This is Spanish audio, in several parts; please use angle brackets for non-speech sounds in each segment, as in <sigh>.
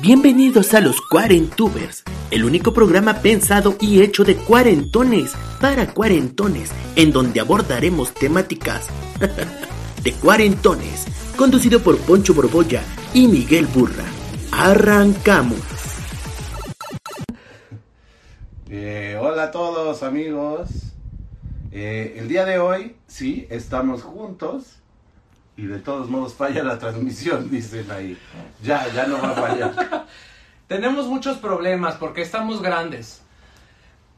Bienvenidos a los Cuarentubers, el único programa pensado y hecho de cuarentones para cuarentones, en donde abordaremos temáticas <laughs> de cuarentones, conducido por Poncho Borbolla y Miguel Burra. Arrancamos. Eh, hola a todos amigos. Eh, el día de hoy, sí, estamos juntos y de todos modos falla la transmisión, <laughs> dicen ahí. Ya, ya no va a fallar. <laughs> Tenemos muchos problemas porque estamos grandes.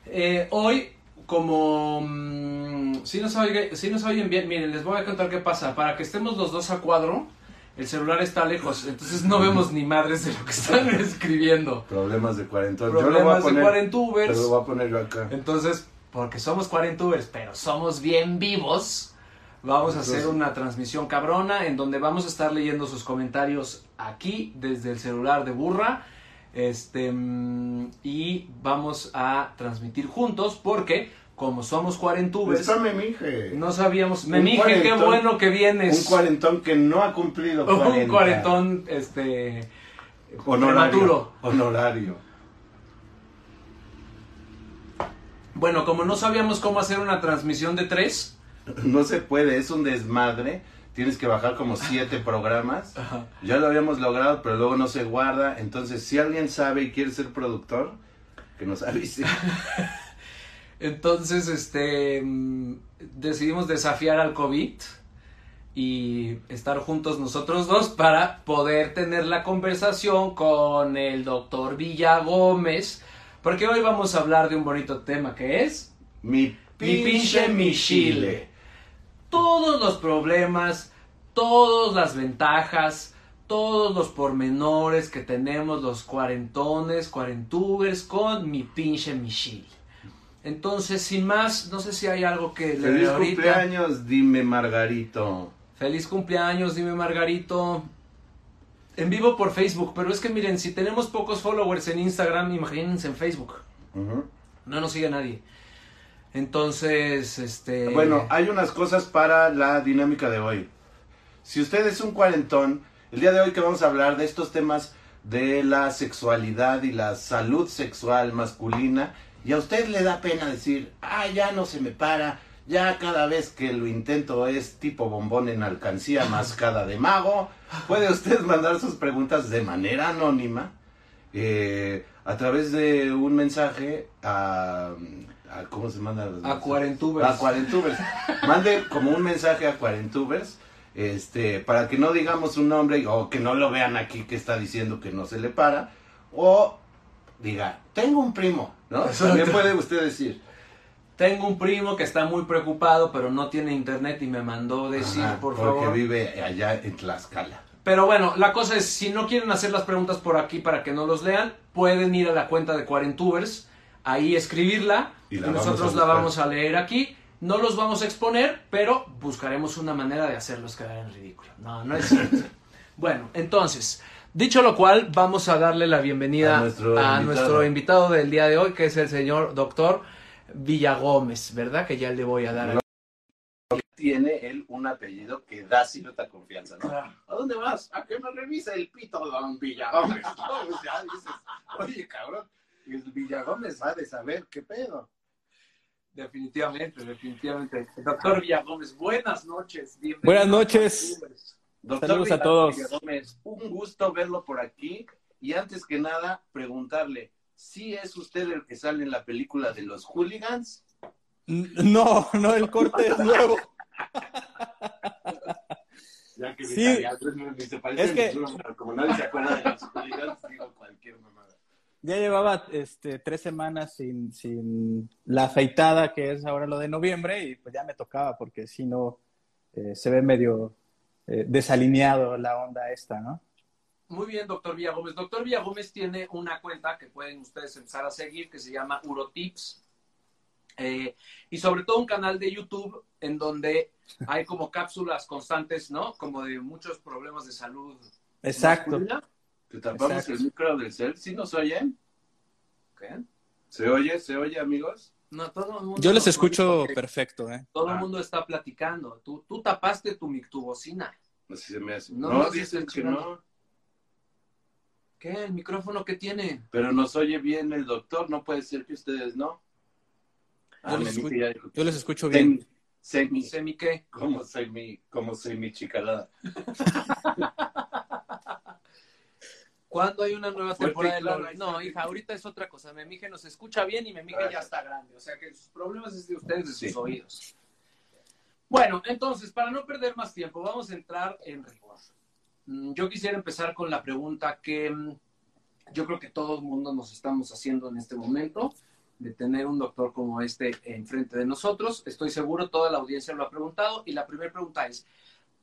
Eh, hoy, como... mm, si, nos oye- si nos oyen bien, miren, les voy a contar qué pasa. Para que estemos los dos a cuadro, el celular está lejos, entonces no vemos ni madres de lo que están <laughs> escribiendo. Problemas de cuarentón. Problemas de cuarentubers. Pero lo voy a poner yo acá. Entonces, porque somos cuarentubers, pero somos bien vivos, vamos a hacer una transmisión cabrona en donde vamos a estar leyendo sus comentarios aquí desde el celular de Burra. Este mm, y vamos a transmitir juntos porque como somos cuarentubers Está Memije. no sabíamos, Un me mije qué bueno que vienes. Un cuarentón que no ha cumplido 40. <laughs> Un cuarentón este Honorario. prematuro. Honorario. Bueno, como no sabíamos cómo hacer una transmisión de tres, <clears throat> No se puede, es un desmadre. Tienes que bajar como siete <laughs> programas. Ya lo habíamos logrado, pero luego no se guarda. Entonces, si alguien sabe y quiere ser productor, que nos avise. <laughs> Entonces, este, mm, decidimos desafiar al COVID y estar juntos nosotros dos para poder tener la conversación con el doctor Villa Gómez, porque hoy vamos a hablar de un bonito tema que es Mi mi pinche mi chile. Todos los problemas, todas las ventajas, todos los pormenores que tenemos los cuarentones, cuarentubers con mi pinche mi chile. Entonces, sin más, no sé si hay algo que le Feliz ahorita. cumpleaños, dime Margarito. Feliz cumpleaños, dime Margarito. En vivo por Facebook, pero es que miren, si tenemos pocos followers en Instagram, imagínense en Facebook. No nos sigue nadie. Entonces, este. Bueno, hay unas cosas para la dinámica de hoy. Si usted es un cuarentón, el día de hoy que vamos a hablar de estos temas de la sexualidad y la salud sexual masculina, y a usted le da pena decir, ah, ya no se me para, ya cada vez que lo intento es tipo bombón en alcancía mascada de mago, puede usted mandar sus preguntas de manera anónima eh, a través de un mensaje a, a- ¿cómo se manda? los A? Cuarentubers. A Cuarentubers. Mande como un mensaje a Cuarentubers, este, para que no digamos un nombre o que no lo vean aquí que está diciendo que no se le para, o diga, tengo un primo, ¿no? Exacto. También puede usted decir. Tengo un primo que está muy preocupado, pero no tiene internet y me mandó decir, Ajá, por porque favor. vive allá en Tlaxcala. Pero bueno, la cosa es, si no quieren hacer las preguntas por aquí para que no los lean, pueden ir a la cuenta de Cuarentubers, ahí escribirla, Y la nosotros la vamos a leer aquí. No los vamos a exponer, pero buscaremos una manera de hacerlos quedar en ridículo. No, no es cierto. <laughs> bueno, entonces, dicho lo cual, vamos a darle la bienvenida A a nuestro nuestro, invitado. del día de hoy, que es el señor doctor Villagómez, ¿verdad? Que ya le voy a dar. No. Tiene él un apellido que da cierta confianza, ¿no? ¿A dónde vas? A que me revise el pito, don Villagómez. No, pues ya dices, oye, cabrón, el Villagómez ha de saber qué pedo. Definitivamente, definitivamente. Doctor Villagómez, buenas noches. bienvenido Buenas noches. a. Doctor Saludos a Villa- todos. Villagómez, un gusto verlo por aquí y antes que nada preguntarle, ¿sí es usted el que sale en la película de los hooligans? No, no, el corte es nuevo. Ya que Sí. Es que- como nadie se acuerda de los hooligans, digo cualquier mamada. Ya llevaba este, tres semanas sin, sin la afeitada, que es ahora lo de noviembre, y pues ya me tocaba, porque si no, eh, se ve medio, eh, desalineado la onda esta, ¿no? Muy bien, doctor Villagómez. Doctor Villagómez tiene una cuenta que pueden ustedes empezar a seguir que se llama Urotips. Eh, y sobre todo un canal de YouTube en donde hay como cápsulas constantes, ¿no? Como de muchos problemas de salud. Exacto. masculina. Te tapamos Exacto. el micro del cel. ¿Sí nos oyen? ¿Qué? ¿Se oye? ¿Se oye, amigos? No, todo el mundo Yo les escucho porque perfecto, ¿eh? Todo el Ah. mundo está platicando. Tú, tú tapaste tu mictubocina. Así se me hace. No, No, dicen que no. ¿Qué? ¿El micrófono que tiene? Pero nos oye bien el doctor. No puede ser que ustedes no. Ah, Yo les me escucho- ya Yo les escucho bien. Semi, semi, ¿Semi qué? como semi, como semi chicalada. <laughs> ¿Cuándo hay una nueva temporada de LOL? No, hija, ahorita es otra cosa. Mi amiga nos escucha bien y mi amiga ya está grande. O sea que sus problemas es de ustedes, de sus Sí. oídos. Bueno, entonces, para no perder más tiempo, vamos a entrar en rigor. Mm, Yo quisiera empezar con la pregunta que mm, yo creo que todo el mundo nos estamos haciendo en este momento, de tener un doctor como este enfrente de nosotros. Estoy seguro, toda la audiencia lo ha preguntado. Y la primera pregunta es,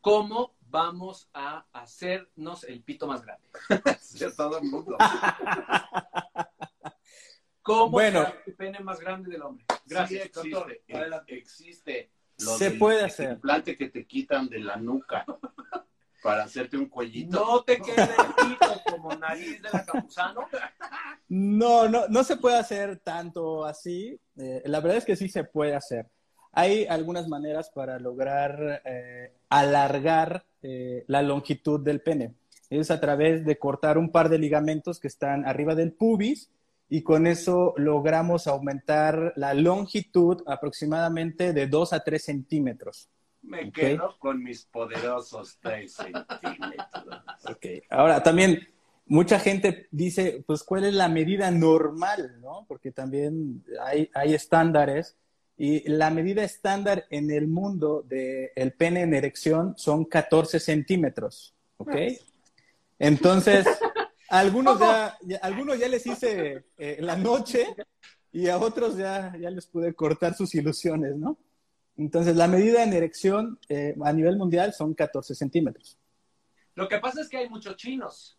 ¿cómo vamos a hacernos el pito más grande? <laughs> Todo el mundo. ¿Cómo Bueno. crear el pene más grande del hombre? Gracias, Sí existe, doctor. existe lo Se del puede hacer. implante que te quitan de la nuca para hacerte un cuellito. No te quede el pito como nariz de la Campuzano. No, no, no se puede hacer tanto así. Eh, la verdad es que sí se puede hacer. Hay algunas maneras para lograr eh, alargar eh, la longitud del pene. Es a través de cortar un par de ligamentos que están arriba del pubis y con eso logramos aumentar la longitud aproximadamente de 2 a 3 centímetros. Me quedo con mis poderosos 3 centímetros. Ok. Ahora, también mucha gente dice, pues, ¿cuál es la medida normal? ¿no? Porque también hay, hay estándares y la medida estándar en el mundo del pene en erección son 14 centímetros. ¿Ok? Entonces, a <laughs> algunos ya, algunos ya les hice eh, la noche y a otros ya, ya les pude cortar sus ilusiones, ¿no? Entonces, la medida en erección eh, a nivel mundial son 14 centímetros. Lo que pasa es que hay muchos chinos.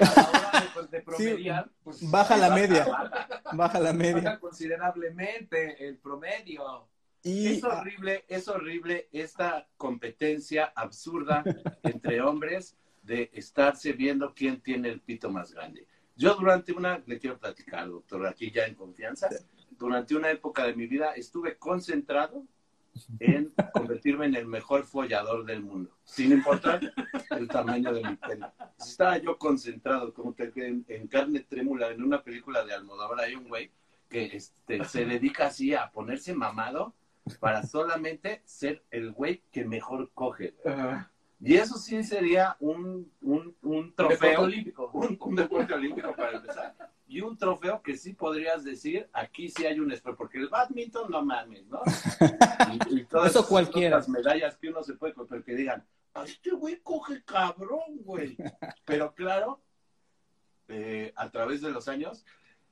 A la hora de, de promediar, pues, baja la media. Baja, Baja la media. baja considerablemente el promedio. Y Es horrible, es horrible esta competencia absurda entre hombres de estarse viendo quién tiene el pito más grande. Yo durante una, le quiero platicar, doctor, aquí ya en confianza, durante una época de mi vida estuve concentrado en convertirme en el mejor follador del mundo, sin importar el tamaño de mi pene. Estaba yo concentrado, como que en, en carne trémula, en una película de Almodóvar hay un güey que este, se dedica así a ponerse mamado para solamente ser el güey que mejor coge. güey. Y eso sí sería un, un, un Deporte trofeo, olímpico. un, un deporte olímpico para empezar. Y un trofeo que sí podrías decir, aquí sí hay un espejo, porque el badminton no mames, ¿no? Y, y todas Eso esas cualquiera. otras medallas que uno se puede comprar, que digan, "Ah, este güey coge cabrón, güey. Pero claro, eh, a través de los años,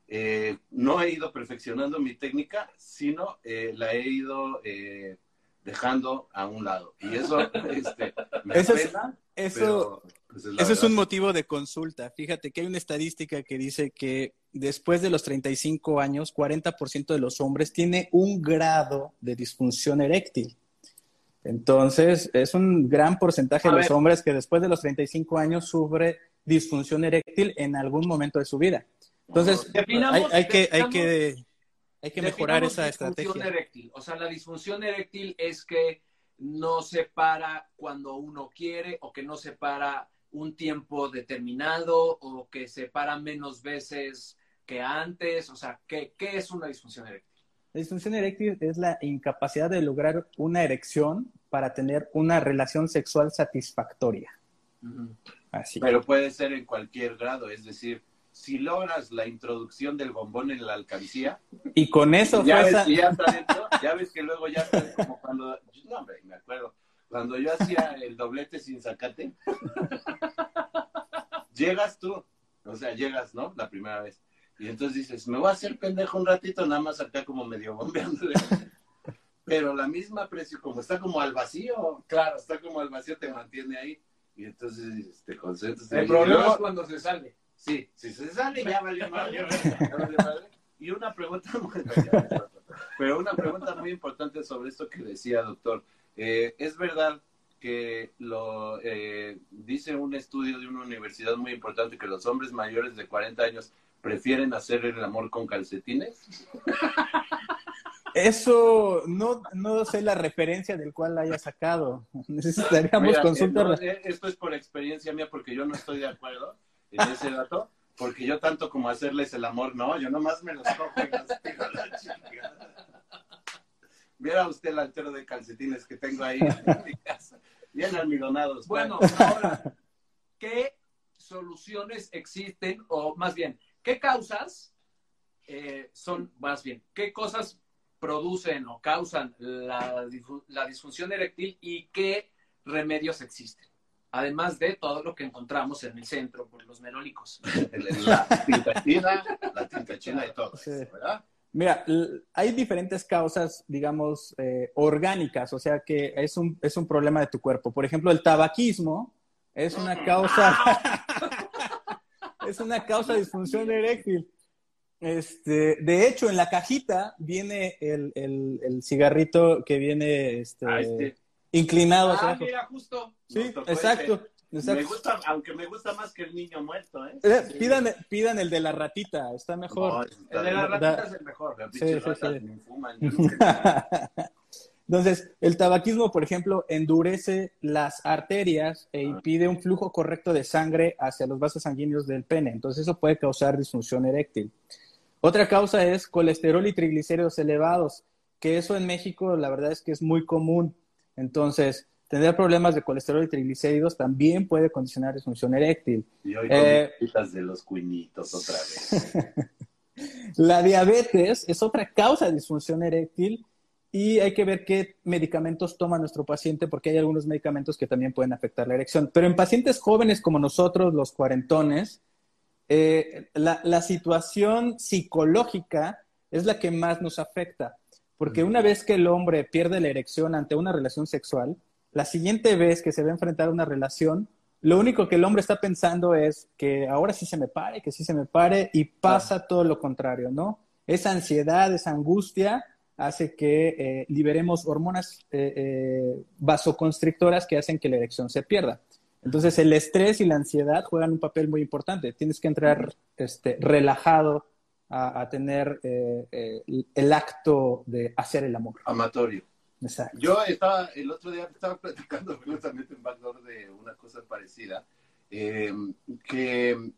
eh, no he ido perfeccionando mi técnica, sino eh, la he ido eh, dejando a un lado. Y eso <laughs> este, me Eso es- apena, eso, pero, pues, es eso es verdad. un motivo de consulta. Fíjate que hay una estadística que dice que después de los 35 años, 40% de los hombres tiene un grado de disfunción eréctil. Entonces, es un gran porcentaje A de los hombres que después de los 35 años sufre disfunción eréctil en algún momento de su vida. Entonces, hay, hay que, hay que, hay que mejorar esa disfunción estrategia. eréctil. O sea, la disfunción eréctil es que no se para cuando uno quiere o que no se para un tiempo determinado o que se para menos veces que antes. O sea, ¿qué, qué es una disfunción eréctil? La disfunción eréctil es la incapacidad de lograr una erección para tener una relación sexual satisfactoria. Así. Pero puede ser en cualquier grado, es decir, si logras la introducción del bombón en la alcancía, Y con eso ya ves ya está dentro, ya ves que luego ya está como cuando, no hombre, me acuerdo, cuando yo hacía el doblete sin sacate, llegas tú, o sea, llegas, ¿no? La primera vez. Y entonces dices, me voy a hacer pendejo un ratito, nada más acá como medio bombeándole. pero la misma precio, como está como al vacío, claro, está como al vacío, te mantiene ahí. Y entonces te concentras. El problema es cuando se sale. Sí, si se sale ya valió madre, ya valió <laughs> madre. Y una pregunta <laughs> muy, pero una pregunta muy importante sobre esto que decía, doctor. Eh, ¿Es verdad que lo eh, dice un estudio de una universidad muy importante que los hombres mayores de 40 años prefieren hacer el amor con calcetines? Eso no, no sé la referencia del cual la haya sacado. <laughs> Necesitaríamos Mira, consultar. eh, no, eh, esto es por experiencia mía porque yo no estoy de acuerdo en ese dato, porque yo tanto como hacerles el amor, no, yo nomás me los cojo y los tiro a la chingada. Viera usted el altero de calcetines que tengo ahí en mi casa, bien almidonados. Bueno, ahora, ¿qué soluciones existen? O más bien, ¿qué causas eh, son, más bien, qué cosas producen o causan la, la disfunción eréctil y qué remedios existen? Además de todo lo que encontramos en el centro por los <laughs> el- la tinta china, la tinta china y todo Sí. eso, ¿verdad? Mira, hay diferentes causas, digamos, eh, orgánicas, o sea que es un, es un problema de tu cuerpo. Por ejemplo, el tabaquismo es una causa, <laughs> es una causa de disfunción eréctil. Este, de hecho, en la cajita viene el, el- el cigarrito que viene este, Ah, este, inclinado hacia Ah, abajo. mira, justo. Sí, exacto. Me exacto. gusta, aunque me gusta más que el niño muerto, ¿eh? Eh, pidan, pidan el de la ratita, está mejor. No, está El de la. Da- ratita es el mejor. Las Sí, sí. <laughs> Entonces, el tabaquismo, por ejemplo, endurece las arterias e impide un flujo correcto de sangre hacia los vasos sanguíneos del pene. Entonces, eso puede causar disfunción eréctil. Otra causa es colesterol y triglicéridos elevados, que eso en México la verdad es que es muy común. Entonces, tener problemas de colesterol y triglicéridos también puede condicionar disfunción eréctil. Y hoy Eh, de los cuinitos otra vez. <laughs> La diabetes es otra causa de disfunción eréctil y hay que ver qué medicamentos toma nuestro paciente porque hay algunos medicamentos que también pueden afectar la erección. Pero en pacientes jóvenes como nosotros, los cuarentones, eh, la, la situación psicológica es la que más nos afecta. Porque una vez que el hombre pierde la erección ante una relación sexual, la siguiente vez que se va a enfrentar a una relación, lo único que el hombre está pensando es que ahora sí se me pare, que sí se me pare, y pasa todo lo contrario, ¿no? Esa ansiedad, esa angustia hace que eh, liberemos hormonas eh, eh, vasoconstrictoras que hacen que la erección se pierda. Entonces, el estrés y la ansiedad juegan un papel muy importante. Tienes que entrar este, relajado a, a tener eh, eh, el acto de hacer el amor. Amatorio. Exacto. Yo estaba, el otro día estaba platicando <laughs> justamente en Backdoor de una cosa parecida, eh, que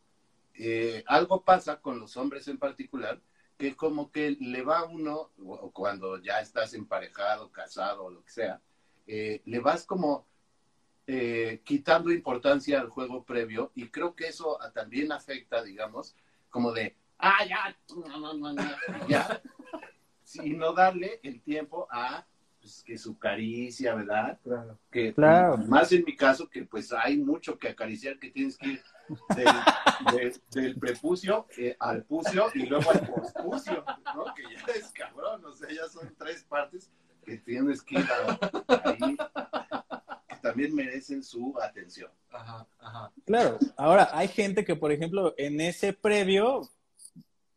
eh, algo pasa con los hombres en particular, que como que le va uno, cuando ya estás emparejado, casado o lo que sea, eh, le vas como eh, quitando importancia al juego previo y creo que eso también afecta, digamos, como de, ah, ya, no, no, no, no, ya, y no darle el tiempo a pues, que su caricia, ¿verdad? Claro. Que, Claro. Más en mi caso, que pues hay mucho que acariciar, que tienes que ir del, de- del prepucio eh, al pucio y luego al pospucio, ¿no? Que ya es cabrón, o sea, ya son tres partes que tienes que ir a- ahí, que también merecen su atención. Ajá, ajá. Claro, ahora hay gente que, por ejemplo, en ese previo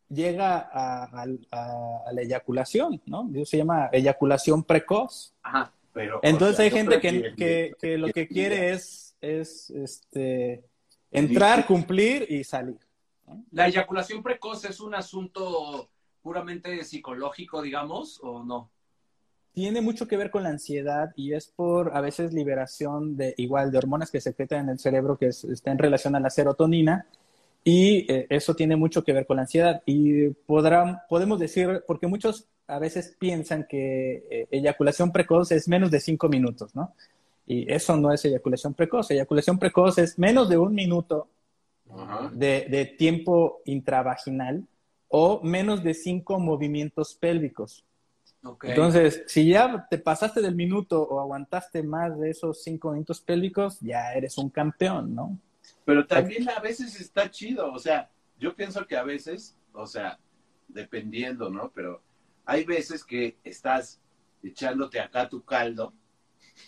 llega a, a- a- a la eyaculación, ¿no? Eso se llama eyaculación precoz. Ajá. Pero, Entonces o sea, hay gente que, que- que lo que quiere es, es este, entrar, cumplir y salir. ¿La eyaculación precoz es un asunto puramente psicológico, digamos, o no? Tiene mucho que ver con la ansiedad y es por a veces liberación de igual de hormonas que se secretan en el cerebro que es- está en relación a la serotonina y eh, eso tiene mucho que ver con la ansiedad y podrán, podemos decir, porque muchos a veces piensan que eh, eyaculación precoz es menos de cinco minutos, ¿no? Y eso no es eyaculación precoz. Eyaculación precoz es menos de un minuto Ajá. de, de tiempo intravaginal o menos de cinco movimientos pélvicos. Entonces, si ya te pasaste del minuto o aguantaste más de esos cinco minutos pélvicos, ya eres un campeón, ¿no? Pero también a veces está chido, o sea, yo pienso que a veces, o sea, dependiendo, ¿no? Pero hay veces que estás echándote acá tu caldo,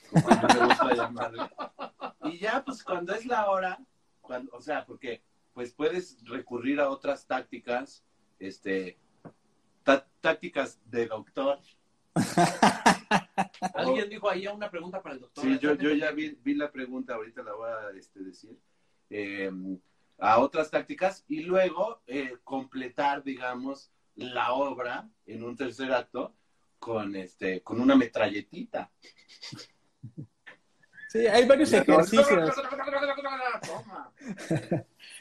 como a mí me gusta <laughs> llamarle. Y ya, pues cuando es la hora, cuando, o sea, porque pues puedes recurrir a otras tácticas, este, tá- tácticas de doctor. Alguien dijo ahí una pregunta para el doctor. Sí, yo, yo ya vi, vi la pregunta, ahorita la voy a este, decir. Eh, a otras tácticas y luego eh, completar, digamos, la obra en un tercer acto con este con una metralletita. Sí, hay varios ejercicios.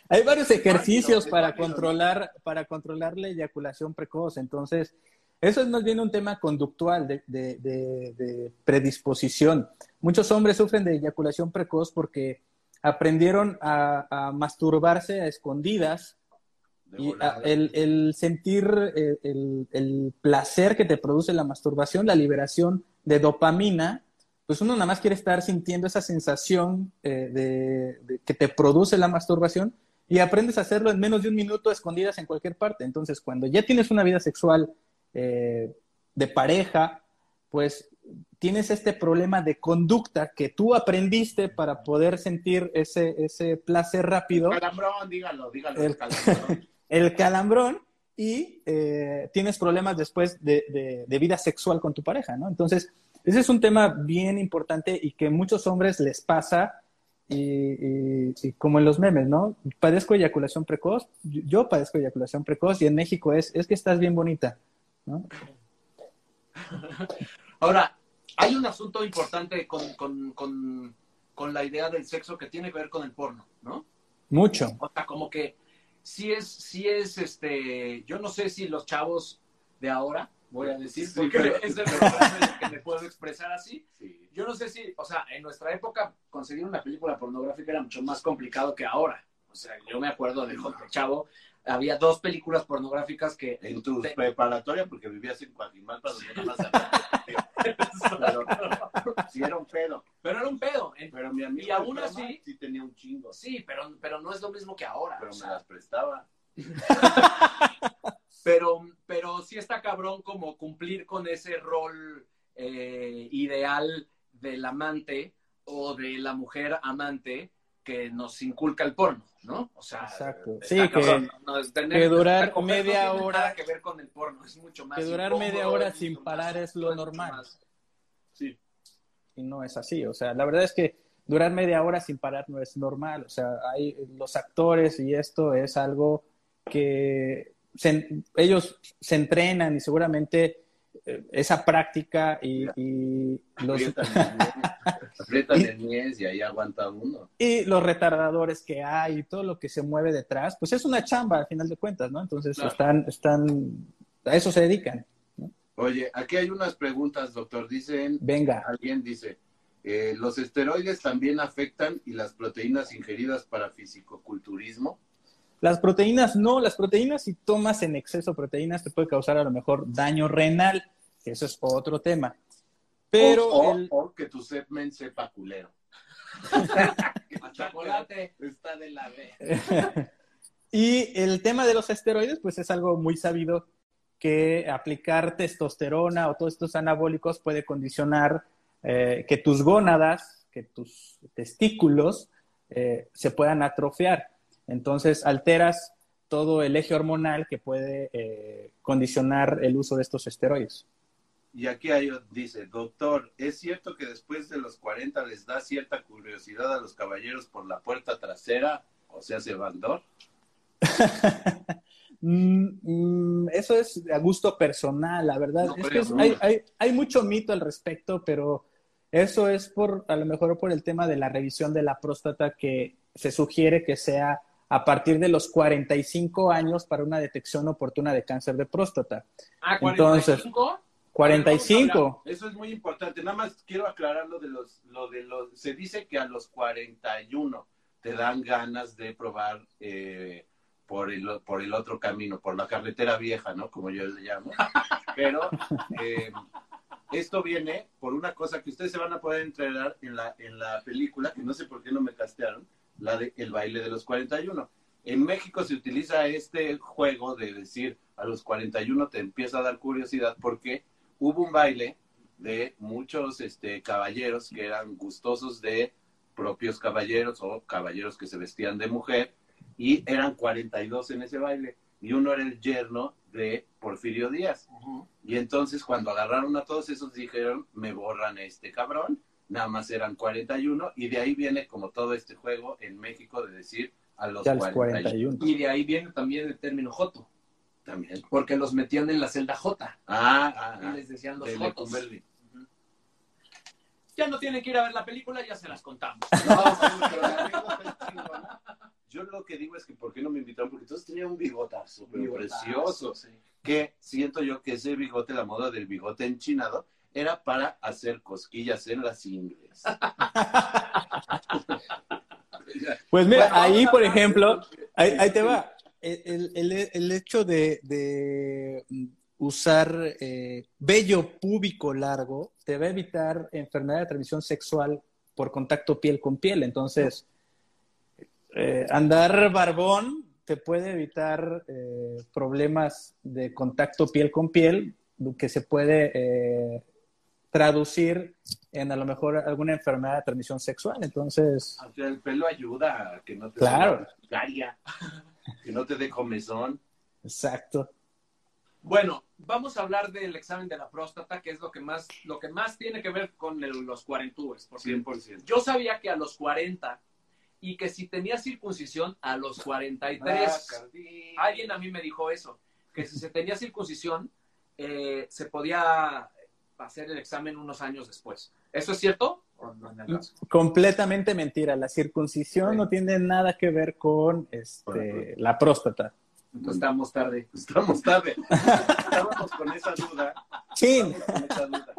Hay varios ejercicios para controlar, para controlar la eyaculación precoz. Entonces, eso es más bien un tema conductual de, de- de- de predisposición. Muchos hombres sufren de eyaculación precoz porque aprendieron a, a masturbarse a escondidas y a- el, el sentir eh, el, el placer que te produce la masturbación, la liberación de dopamina, pues uno nada más quiere estar sintiendo esa sensación eh, de, de que te produce la masturbación y aprendes a hacerlo en menos de un minuto escondidas en cualquier parte. Entonces, cuando ya tienes una vida sexual eh, de pareja, pues tienes este problema de conducta que tú aprendiste para poder sentir ese, ese placer rápido Calambrón, dígalo, dígalo. El- calambrón. <laughs> el calambrón y eh, tienes problemas después de, de- de vida sexual con tu pareja, ¿no? Entonces, ese es un tema bien importante y que muchos hombres les pasa y, y- y como en los memes, ¿no? Padezco eyaculación precoz, yo, yo padezco eyaculación precoz y en México es, es que estás bien bonita, ¿no? Ahora, hay un asunto importante con, con, con, con la idea del sexo que tiene que ver con el porno, ¿no? Mucho. O sea, como que sí es, sí es, este, yo no sé si los chavos de ahora, voy a decir, Sí, porque pero- es el que me puedo expresar así. Sí. Yo no sé si, o sea, en nuestra época conseguir una película pornográfica era mucho más complicado que ahora. O sea, yo me acuerdo de Jorge Chavo, había dos películas pornográficas que... En tu Te- preparatoria, porque vivías en Coajimalpa, donde nada más había- Pero, <laughs> sí era un pedo. Pero era un pedo. en- Pero mi amigo Y aún así- sí tenía un chingo. Sí, pero, pero no es lo mismo que ahora. Pero o me sea, las prestaba. <laughs> pero, pero sí está cabrón como cumplir con ese rol eh, ideal del amante o de la mujer amante que nos inculca el porno, ¿no? O sea, Exacto. Sí, que- cabrón, no, es tener- que durar media no hora- nada que ver con el porno, es mucho más que durar incómodo, media hora es sin parar más- es lo normal. más- Sí. y no es así. O sea, la verdad es que durar media hora sin parar no es normal. O sea, hay los actores y esto es algo que se- ellos se entrenan y seguramente esa práctica y, y los, Aprietan <laughs> el niés, aprietan el niés y ahí aguanta uno. y los retardadores que hay y todo lo que se mueve detrás, pues es una chamba al final de cuentas, ¿no? Entonces Claro. están, están, a eso se dedican. Oye, aquí hay unas preguntas, doctor. Dicen, Venga. alguien dice, eh, ¿los esteroides también afectan y las proteínas ingeridas para fisicoculturismo? Las proteínas no, las proteínas si tomas en exceso proteínas te puede causar a lo mejor daño renal, que eso es otro tema. Pero o, o- el- o que tu semen sepa culero. <laughs> Chocolate. Está de la B. y el tema de los esteroides, pues es algo muy sabido que aplicar testosterona o todos estos anabólicos puede condicionar eh, que tus gónadas, que tus testículos eh, se puedan atrofiar. Entonces alteras todo el eje hormonal que puede eh, condicionar el uso de estos esteroides. Y aquí hay, dice, doctor, ¿es cierto que después de los 40 les da cierta curiosidad a los caballeros por la puerta trasera? O sea, se backdoor. <laughs> Mm, mm, eso es a gusto personal, la verdad. No, es que es- hay, hay- hay mucho mito al respecto, pero eso es por, a lo mejor por el tema de la revisión de la próstata que se sugiere que sea a partir de los 45 años para una detección oportuna de cáncer de próstata. Ah, Entonces, 45. 45. Eso es muy importante. Nada más quiero aclarar lo de los, lo de los, se dice que a los 41 te dan ganas de probar eh, por el, por el otro camino, por la carretera vieja, ¿no? Como yo le llamo. <laughs> Pero eh, esto viene por una cosa que ustedes se van a poder entrenar en la, en la película, que no sé por qué no me castearon, la de El baile de los 41. En México se utiliza este juego de decir a los 41 te empieza a dar curiosidad porque hubo un baile de muchos este, caballeros que eran gustosos de propios caballeros o caballeros que se vestían de mujer y eran 42 en ese baile y uno era el yerno de Porfirio Díaz. Y entonces cuando agarraron a todos esos dijeron, me borran este cabrón, nada más eran 41 y de ahí viene como todo este juego en México de decir a los, 41. 41. Y de ahí viene también el término joto, También. porque los metían en la celda J Ah, ah, y ah. les decían los de jotos. Lecumberri. Ya no tienen que ir a ver la película, ya se las contamos. <laughs> No, pero la anécdota es chingona. Yo lo que digo es que ¿por qué no me invitaron? Porque todos tenían un bigotazo, pero precioso. Sí. Que siento yo que ese bigote, la moda del bigote enchinado, era para hacer cosquillas en las ingles. <laughs> <laughs> Pues mira, Bueno, ahí, por ejemplo, ahí te va. El, el- el hecho de, de usar eh, vello púbico largo te va a evitar enfermedad de transmisión sexual por contacto piel con piel. Entonces, eh, andar barbón te puede evitar eh, problemas de contacto piel con piel que se puede traducir en a lo mejor alguna enfermedad de transmisión sexual. Entonces, O sea, el pelo ayuda a que no te Claro. salga que no te dé comezón. exacto. Bueno, vamos a hablar del examen de la próstata, que es lo que más, lo que más tiene que ver con el- los cuarentúes. Porque 100%. yo sabía que a los 40 y que si tenía circuncisión a los 43, Ah, alguien a mí me dijo eso, que si se tenía circuncisión eh, se podía hacer el examen unos años después. ¿Eso es cierto? ¿O no en el caso? Completamente mentira. La circuncisión Sí. no tiene nada que ver con este, la próstata. Entonces estamos tarde. Estamos tarde. Estábamos con esa duda. Con esa duda.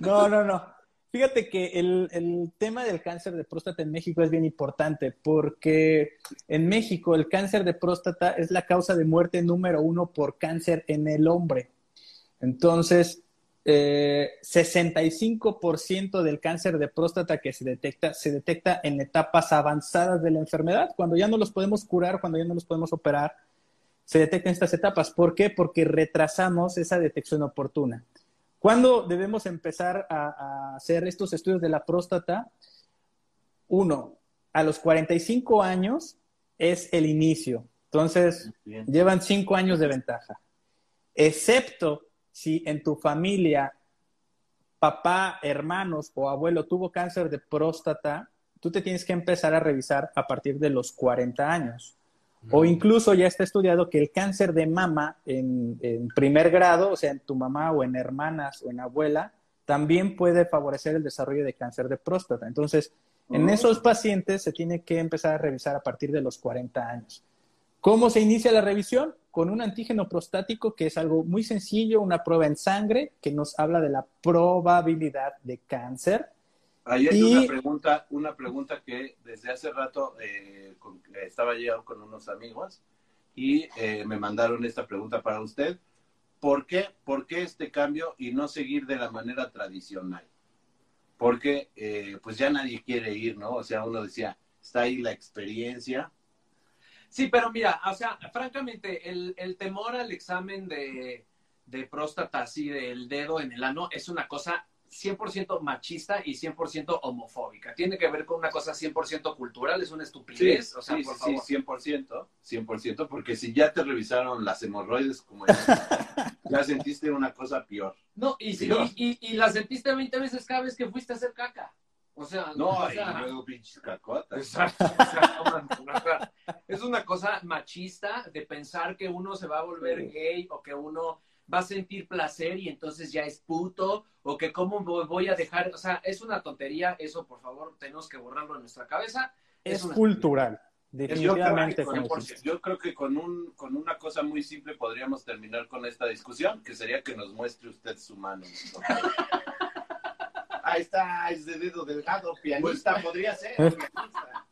No, no, no. Fíjate que el, el tema del cáncer de próstata en México es bien importante porque en México el cáncer de próstata es la causa de muerte número uno por cáncer en el hombre. Entonces, eh, 65% del cáncer de próstata que se detecta se detecta en etapas avanzadas de la enfermedad, cuando ya no los podemos curar, cuando ya no los podemos operar, se detectan estas etapas. ¿Por qué? Porque retrasamos esa detección oportuna. ¿Cuándo debemos empezar a, a hacer estos estudios de la próstata? Uno, a los 45 años es el inicio. Entonces, llevan cinco años de ventaja. Excepto si en tu familia papá, hermanos o abuelo tuvo cáncer de próstata, tú te tienes que empezar a revisar a partir de los 40 años. O incluso ya está estudiado que el cáncer de mama en, en primer grado, o sea, en tu mamá o en hermanas o en abuela, también puede favorecer el desarrollo de cáncer de próstata. Entonces, en Oh. esos pacientes se tiene que empezar a revisar a partir de los 40 años. ¿Cómo se inicia la revisión? Con un antígeno prostático, que es algo muy sencillo, una prueba en sangre que nos habla de la probabilidad de cáncer. Ahí hay Y- una pregunta, una pregunta que desde hace rato eh, con- estaba yo con unos amigos y eh, me mandaron esta pregunta para usted. ¿Por qué, ¿Por qué este cambio y no seguir de la manera tradicional? Porque eh, pues ya nadie quiere ir, ¿no? O sea, uno decía, está ahí la experiencia. Sí, pero mira, o sea, francamente, el, el temor al examen de, de próstata, así del dedo en el ano, es una cosa 100% machista y 100% homofóbica. Tiene que ver con una cosa 100% cultural, es una estupidez. o sea, sí, por sí, favor. sí, 100%, 100%, porque si ya te revisaron las hemorroides, como ya, ya sentiste una cosa peor. No, y, si- Dios. y, y, y la sentiste 20 veces cada vez que fuiste a hacer caca. O sea, No, o y sea, luego pinches cacotas. Exacto, exacto, man. O sea, es una cosa machista de pensar que uno se va a volver gay o que uno va a sentir placer y entonces ya es puto o que cómo vo- voy a dejar, o sea, es una tontería, eso por favor tenemos que borrarlo de nuestra cabeza. Es, cultural, Yo creo, definitivamente. con, yo creo que con, un, con una cosa muy simple podríamos terminar con esta discusión, que sería que nos muestre usted su mano. Ahí está, es de dedo delgado, pianista, podría ser. pianista.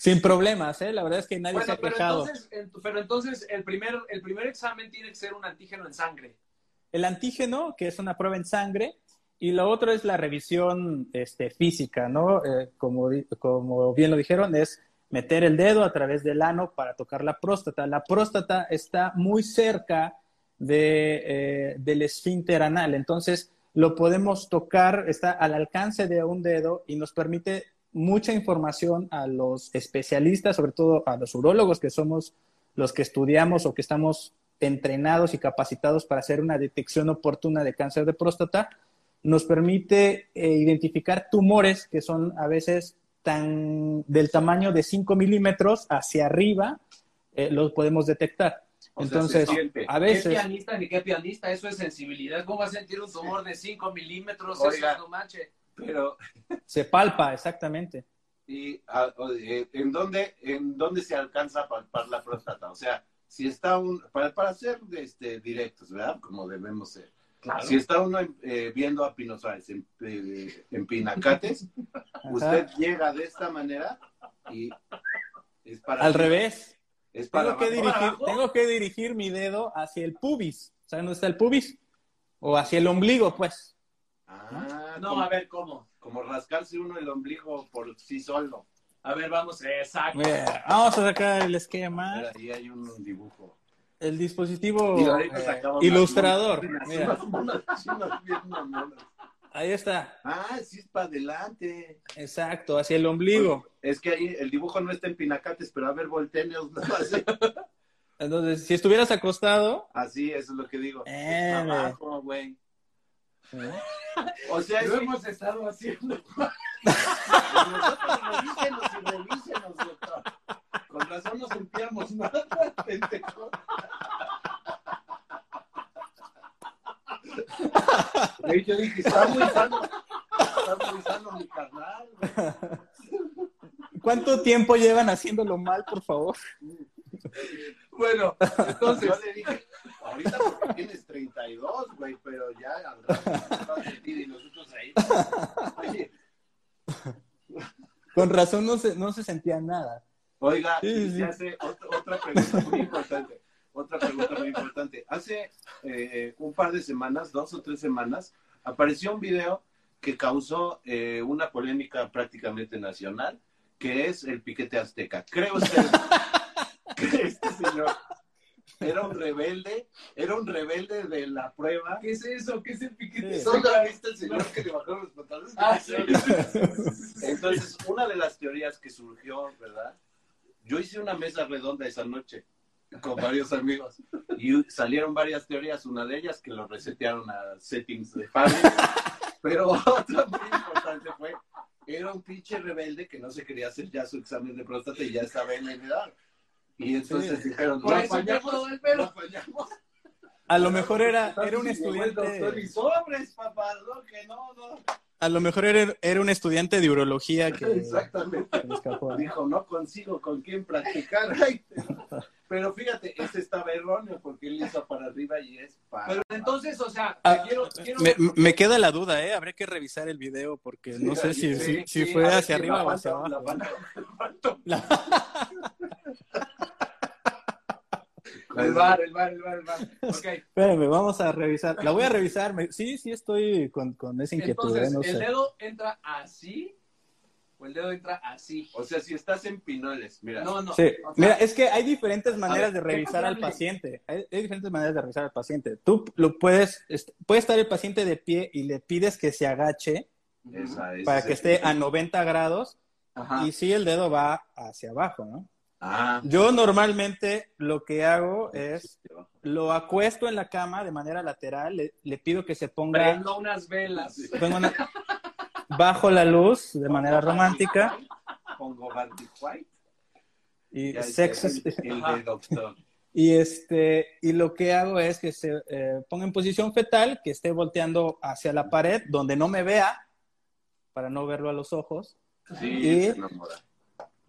Sin problemas, ¿eh? La verdad es que nadie se ha pero quejado. entonces, pero entonces el primer, el primer examen tiene que ser un antígeno en sangre. El antígeno, que es una prueba en sangre, y lo otro es la revisión este, física, ¿no? Eh, como, como bien lo dijeron, es meter el dedo a través del ano para tocar la próstata. La próstata está muy cerca de, eh, del esfínter anal. Entonces, lo podemos tocar, está al alcance de un dedo y nos permite mucha información a los especialistas, sobre todo a los urólogos que somos los que estudiamos o que estamos entrenados y capacitados para hacer una detección oportuna de cáncer de próstata, nos permite eh, identificar tumores que son a veces tan del tamaño de 5 milímetros hacia arriba, eh, los podemos detectar. O Entonces, a ¿Qué veces, pianista ni qué pianista? Eso es sensibilidad. ¿Cómo va a sentir un tumor de 5 milímetros? Oiga. Eso no manche. Pero, <laughs> se palpa, exactamente. y, o- eh, ¿en, dónde, ¿en dónde se alcanza a palpar la próstata? O sea, si está un, para, para ser este, directos, ¿verdad? Como debemos ser. Claro. Si está uno eh, viendo a Pino Suárez en, eh, en Pinacates, <laughs> usted llega de esta manera y es para Al revés, Es para tengo que, abajo. dirigir, tengo que dirigir mi dedo hacia el pubis. ¿Saben dónde está el pubis? O hacia el ombligo, pues. Ah, No, como, a ver, ¿cómo? como rascarse uno el ombligo por sí solo. A ver, vamos. Exacto. Mira, vamos a sacar el esquema. Mira, ahí hay un dibujo. El dispositivo eh, ilustrador. Mira, unas monas chinas bien. Ahí está. Ah, sí es para adelante. Exacto, hacia el ombligo. Es que ahí el dibujo no está en Pinacates, pero a ver, volteneos. <laughs> Así, Entonces, si estuvieras acostado, así, eso es lo que digo. Eh, Abajo, güey. O sea, Lo hemos estado haciendo. <laughs> nosotros revísenos y revísenos, doctor. Con razón no sentíamos nada, <laughs> pendejo. <laughs> Yo dije, está muy sano. Está muy sano mi carnal. güey. ¿cuánto tiempo llevan haciéndolo mal, por favor? Bueno, entonces, Yo le dije, ahorita porque tienes 32, güey, pero ya al rato vas a sentir y nosotros ahí. Oye, Con razón no se, no se sentía nada. Oiga, Sí, y sí. se hace otra, otra pregunta muy importante. Pregunta muy importante. Hace eh, un par de semanas, dos o tres semanas, apareció un video que causó eh, una polémica prácticamente nacional, que es el piquete azteca. ¿Cree usted <laughs> que este señor era un rebelde? ¿Era un rebelde de la prueba? ¿qué es eso? ¿Qué es el piquete? Sí. ¿Dónde ha visto el señor que le bajaron los pantalones? Ah, sí. <laughs> Entonces, una de las teorías que surgió, ¿verdad? Yo hice una mesa redonda esa noche con varios amigos y salieron varias teorías. Una de ellas que lo resetearon a settings de Fabi, pero otra muy importante fue era un pinche rebelde que no se quería hacer ya su examen de próstata y ya estaba en la edad. Y entonces Sí. dijeron, Por no eso fallamos, empezó el pelo. no fallamos. A lo mejor era, era un estudiante, sobres, papá, no, que no, no. A lo mejor era, era un estudiante de urología que, <laughs> Exactamente. Dijo, no consigo con quién practicar. <laughs> Pero fíjate, ese estaba erróneo porque él hizo para arriba y es para. Pero entonces, o sea, Ah, quiero, quiero Me, me queda la duda, ¿eh? Habría que revisar el video porque no sé si, Sí, si, sí, si sí, fue hacia si arriba la o hacia abajo. la la panto- <laughs> El bar, el bar, el bar, el bar. Ok. Espérame, vamos a revisar. La voy a revisar. Sí, sí estoy con, con esa inquietud, Entonces, ¿eh? No ¿el sé. dedo entra así o el dedo entra así? O sea, si estás en Pinoles, mira. No, no. Sí. o sea, Mira, es que hay diferentes maneras ver, de revisar al paciente. Hay, hay diferentes maneras de revisar al paciente. Tú lo puedes, est- puede estar el paciente de pie y le pides que se agache Esa para que esté a 90 grados Ajá. y sí el dedo va hacia abajo, ¿no? Ah. Yo normalmente lo que hago es lo acuesto en la cama de manera lateral, le, le pido que se ponga, prendo unas velas. una- bajo la luz de manera romántica Pongo White. y Ya sexo el, el de doctor. y este y lo que hago es que se eh, ponga en posición fetal, que esté volteando hacia la pared donde no me vea para no verlo a los ojos. Sí, Y- se enamora.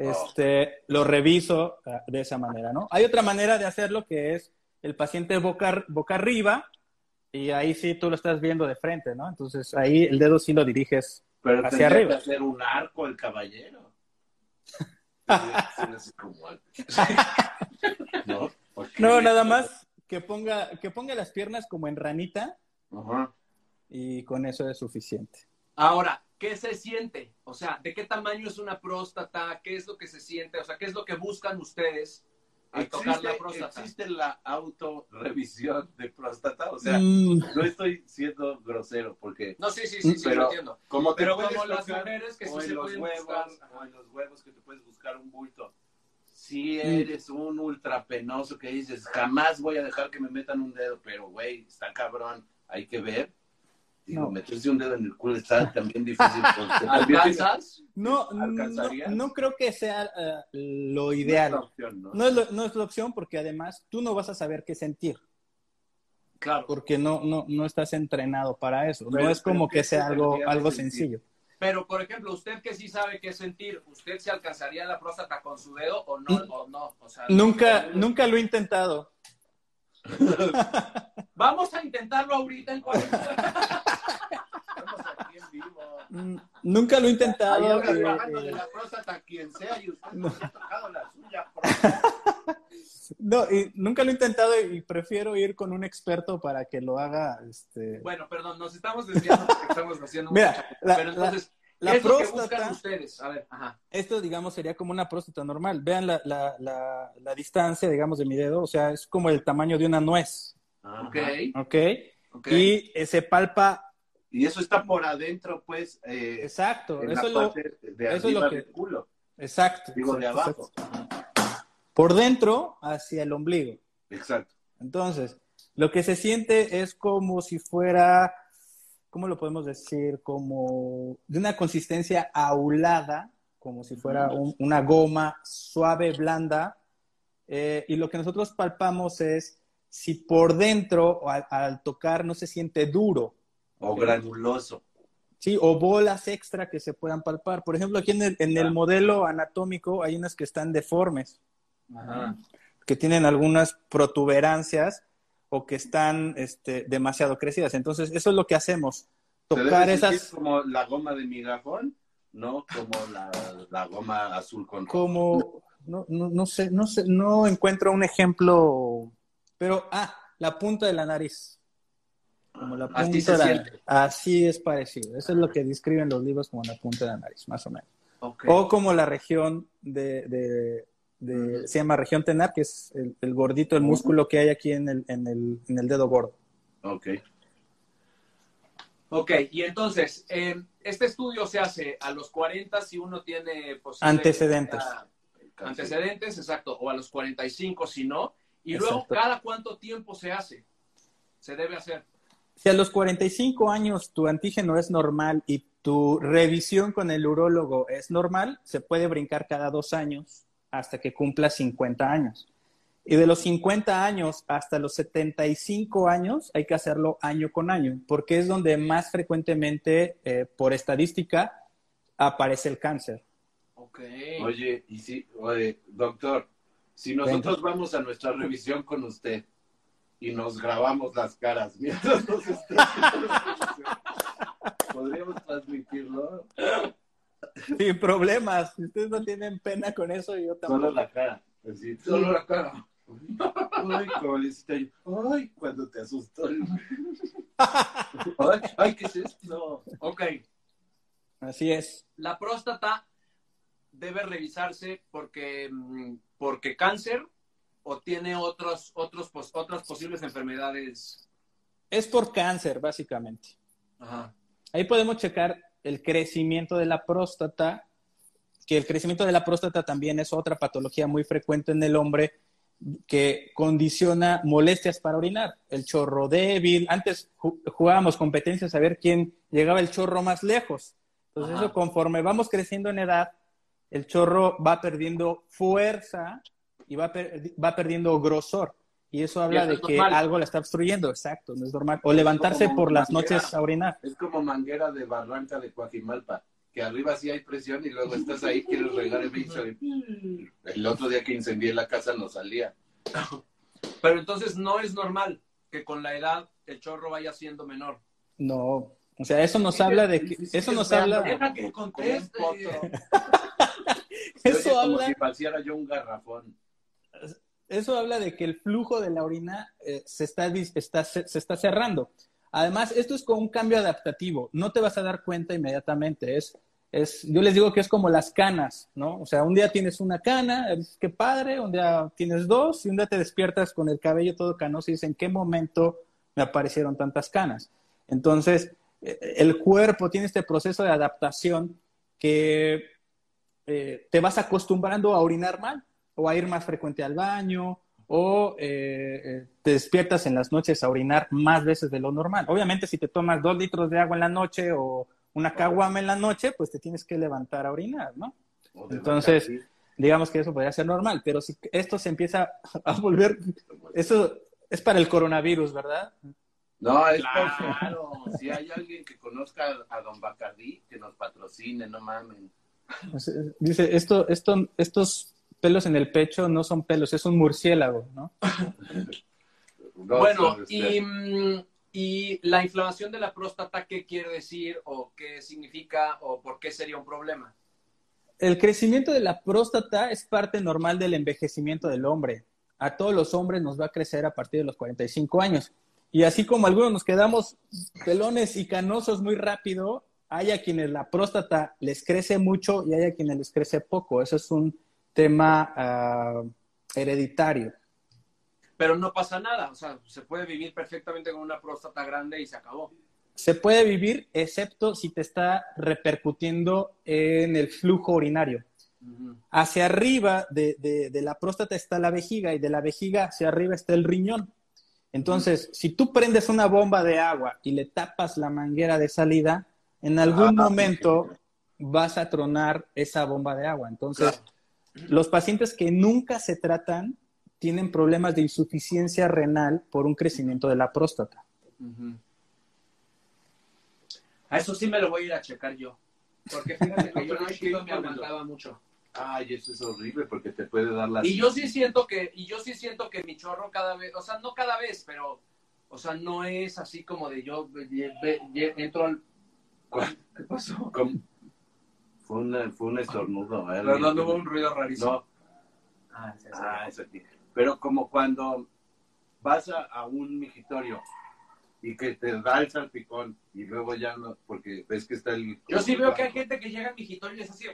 Este, lo reviso ah, de esa manera, ¿no? Hay otra manera de hacerlo que es el paciente boca, boca arriba y ahí sí tú lo estás viendo de frente, ¿no? Entonces ahí el dedo sí lo diriges Pero hacia arriba. que hacer un arco el caballero. <laughs> <laughs> ¿No? Nada más que ponga, que ponga las piernas como en ranita Ajá. y con eso es suficiente. Ahora, ¿qué se siente? O sea, ¿de qué tamaño es una próstata? ¿Qué es lo que se siente? O sea, ¿qué es lo que buscan ustedes al tocar la ¿Existe, próstata. existe la autorrevisión de próstata? O sea, Mm, no estoy siendo grosero porque No, sí, sí, sí, sí, Pero- lo entiendo. como te Pero como las mujeres que sí o en se los pueden huevos, buscar. o en los huevos que te puedes buscar un bulto. Si eres un ultra penoso que dices, jamás voy a dejar que me metan un dedo, pero güey, está cabrón, hay que ver. Digo, No. meterse un dedo en el culo está <laughs> también difícil. ¿Alcanzas? No, no, ¿Alcanzarías? no creo que sea eh, lo no es ideal. la opción, ¿no? No es, lo- no es la opción porque además tú no vas a saber qué sentir, Claro. porque no, no, no estás entrenado para eso. Pero- no es como pero ¿qué que sea se algo, algo sentir? sencillo. Pero, por ejemplo, usted que sí sabe qué sentir, ¿usted se alcanzaría la próstata con su dedo o no? O no? O sea, Nunca, no- nunca lo he intentado. <laughs> Vamos a intentarlo ahorita en. Estamos aquí en vivo. Nunca lo he intentado. anda eh, bajando de eh, la próstata quien sea y usted no se ha tocado la suya. <laughs> no, y nunca lo he intentado y prefiero ir con un experto para que lo haga. Este... Bueno, perdón, nos estamos desviando porque estamos haciendo Mira, mucha cosa. la- Pero entonces, la ¿qué es lo que próstata- buscan ustedes? A ver, ajá. Esto, digamos, sería como una próstata normal. Vean la, la, la, la distancia, digamos, de mi dedo. O sea, es como el tamaño de una nuez. Ok, ¿Ok? ok. Y eh, se palpa. Y eso está por adentro, pues, eh, Exacto. en Eso la es lo. parte de eso es lo que- del culo. Exacto. Digo, de abajo. exacto. Por dentro hacia el ombligo. Exacto. Entonces, lo que se siente es como si fuera, ¿cómo lo podemos decir? Como de una consistencia aulada, como si fuera un- una goma suave, blanda. Eh, y lo que nosotros palpamos es si por dentro al, al tocar no se siente duro, O granuloso. ¿sí? O bolas extra que se puedan palpar. Por ejemplo, aquí en el, en el modelo anatómico hay unas que están deformes Ajá. que tienen algunas protuberancias o que están este, demasiado crecidas. Entonces, eso es lo que hacemos, tocar esas como la goma de migajón, no como la, la goma azul con como, no, no, no sé, no sé, no encuentro un ejemplo, pero, ah, la punta de la nariz. Como la punta Así de la- siente. Así es parecido. Eso es lo que describen los libros como la punta de la nariz, más o menos. O como la región de, de- de- se llama región tenar, que es el, el gordito, el músculo que hay aquí en el, en el, en el dedo gordo. Ok. Ok, y entonces, eh, este estudio se hace a los 40 si uno tiene posible- Antecedentes. ah, antecedentes, exacto, o a los 45 si no, y luego cada cuánto tiempo se hace, se debe hacer. Si a los 45 años tu antígeno es normal y tu revisión con el urólogo es normal, se puede brincar cada dos años hasta que cumpla 50 años. Y de los 50 años hasta los 75 años hay que hacerlo año con año, porque es donde más frecuentemente, eh, por estadística, aparece el cáncer. Ok. Oye, y si, oye, doctor, si nosotros vamos a nuestra revisión con usted y nos grabamos las caras mientras nos está haciendo la revisión, ¿podríamos transmitirlo? <laughs> Sin problemas. Si ustedes no tienen pena con eso, yo tampoco. Solo la cara. Así, Solo la cara. <laughs> Ay, cabecita. Ay, cuando te asustó. <laughs> Ay, ay, ¿qué es esto? Ok, Así es. la próstata debe revisarse porque, mm, porque cáncer o tiene otros, otros, pos- otras posibles enfermedades. Es por cáncer, básicamente. Ajá. Ahí podemos checar el crecimiento de la próstata, que el crecimiento de la próstata también es otra patología muy frecuente en el hombre que condiciona molestias para orinar. El chorro débil. Antes ju- jugábamos competencias a ver quién llegaba el chorro más lejos. Entonces, Ajá. eso conforme vamos creciendo en edad, el chorro va perdiendo fuerza y va, per- va perdiendo grosor. Y eso habla eso de es que normal. algo la está obstruyendo, exacto, no es normal. O levantarse por las manguera. noches a orinar. Es como manguera de barranca de Coajimalpa, que arriba sí hay presión y luego estás ahí, quieres regar el bicho. y- El otro día que incendié la casa no salía. Pero entonces no es normal que con la edad el chorro vaya siendo menor. No, o sea, eso nos habla de que, Sí, sí, eso nos habla, Deja que conteste. <laughs> eso Oye, como habla, si yo un garrafón. Eso habla de que el flujo de la orina eh, se, está, se está cerrando. Además, esto es con un cambio adaptativo. No te vas a dar cuenta inmediatamente. Es Es, yo les digo que es como las canas, ¿no? O sea, un día tienes una cana, es qué padre, un día tienes dos y un día te despiertas con el cabello todo canoso y dices, ¿en qué momento me aparecieron tantas canas? Entonces, eh, el cuerpo tiene este proceso de adaptación que eh, te vas acostumbrando a orinar mal o a ir más frecuente al baño o eh, te despiertas en las noches a orinar más veces de lo normal. Obviamente, si te tomas dos litros de agua en la noche o una caguama en la noche, pues te tienes que levantar a orinar, ¿no? Entonces, digamos que eso podría ser normal, pero si esto se empieza a volver, eso es para el coronavirus, ¿verdad? No, es claro. Si hay alguien que conozca a Don Bacardí, que nos patrocine, no mamen. Dice, esto, esto, estos pelos en el pecho no son pelos, es un murciélago, ¿no? <laughs> bueno, y, mm, y, la inflamación de la próstata, ¿qué quiere decir o qué significa o por qué sería un problema? El crecimiento de la próstata es parte normal del envejecimiento del hombre. A todos los hombres nos va a crecer a partir de los 45 años. Y así como algunos nos quedamos pelones y canosos muy rápido, hay a quienes la próstata les crece mucho y hay a quienes les crece poco. Eso es un tema uh, hereditario. Pero no pasa nada, o sea, se puede vivir perfectamente con una próstata grande y se acabó. Se puede vivir, excepto si te está repercutiendo en el flujo urinario. Uh -huh. Hacia arriba de, de, de, la próstata está la vejiga y de la vejiga hacia arriba está el riñón. Entonces, uh -huh. si tú prendes una bomba de agua y le tapas la manguera de salida, en algún ah, momento sí. vas a tronar esa bomba de agua. Entonces, claro. Los pacientes que nunca se tratan tienen problemas de insuficiencia renal por un crecimiento de la próstata. Uh -huh. A eso sí me lo voy a ir a checar yo. Porque fíjate que yo <laughs> no me aguantaba mucho. Ay, eso es horrible porque te puede dar la... Y yo sí siento que, y yo sí siento que mi chorro cada vez, o sea, no cada vez, pero, o sea, no es así como de yo entro al ¿Qué pasó? ¿Cómo? Fue, una, fue un estornudo. ¿eh? Pero no hubo un ruido rarísimo. No. Ah, sí, sí. ah eso sí. Pero como cuando vas a, a, un migitorio y que te da el salpicón y luego ya no, porque ves que está el... Yo sí veo que hay gente que llega al migitorio y es así,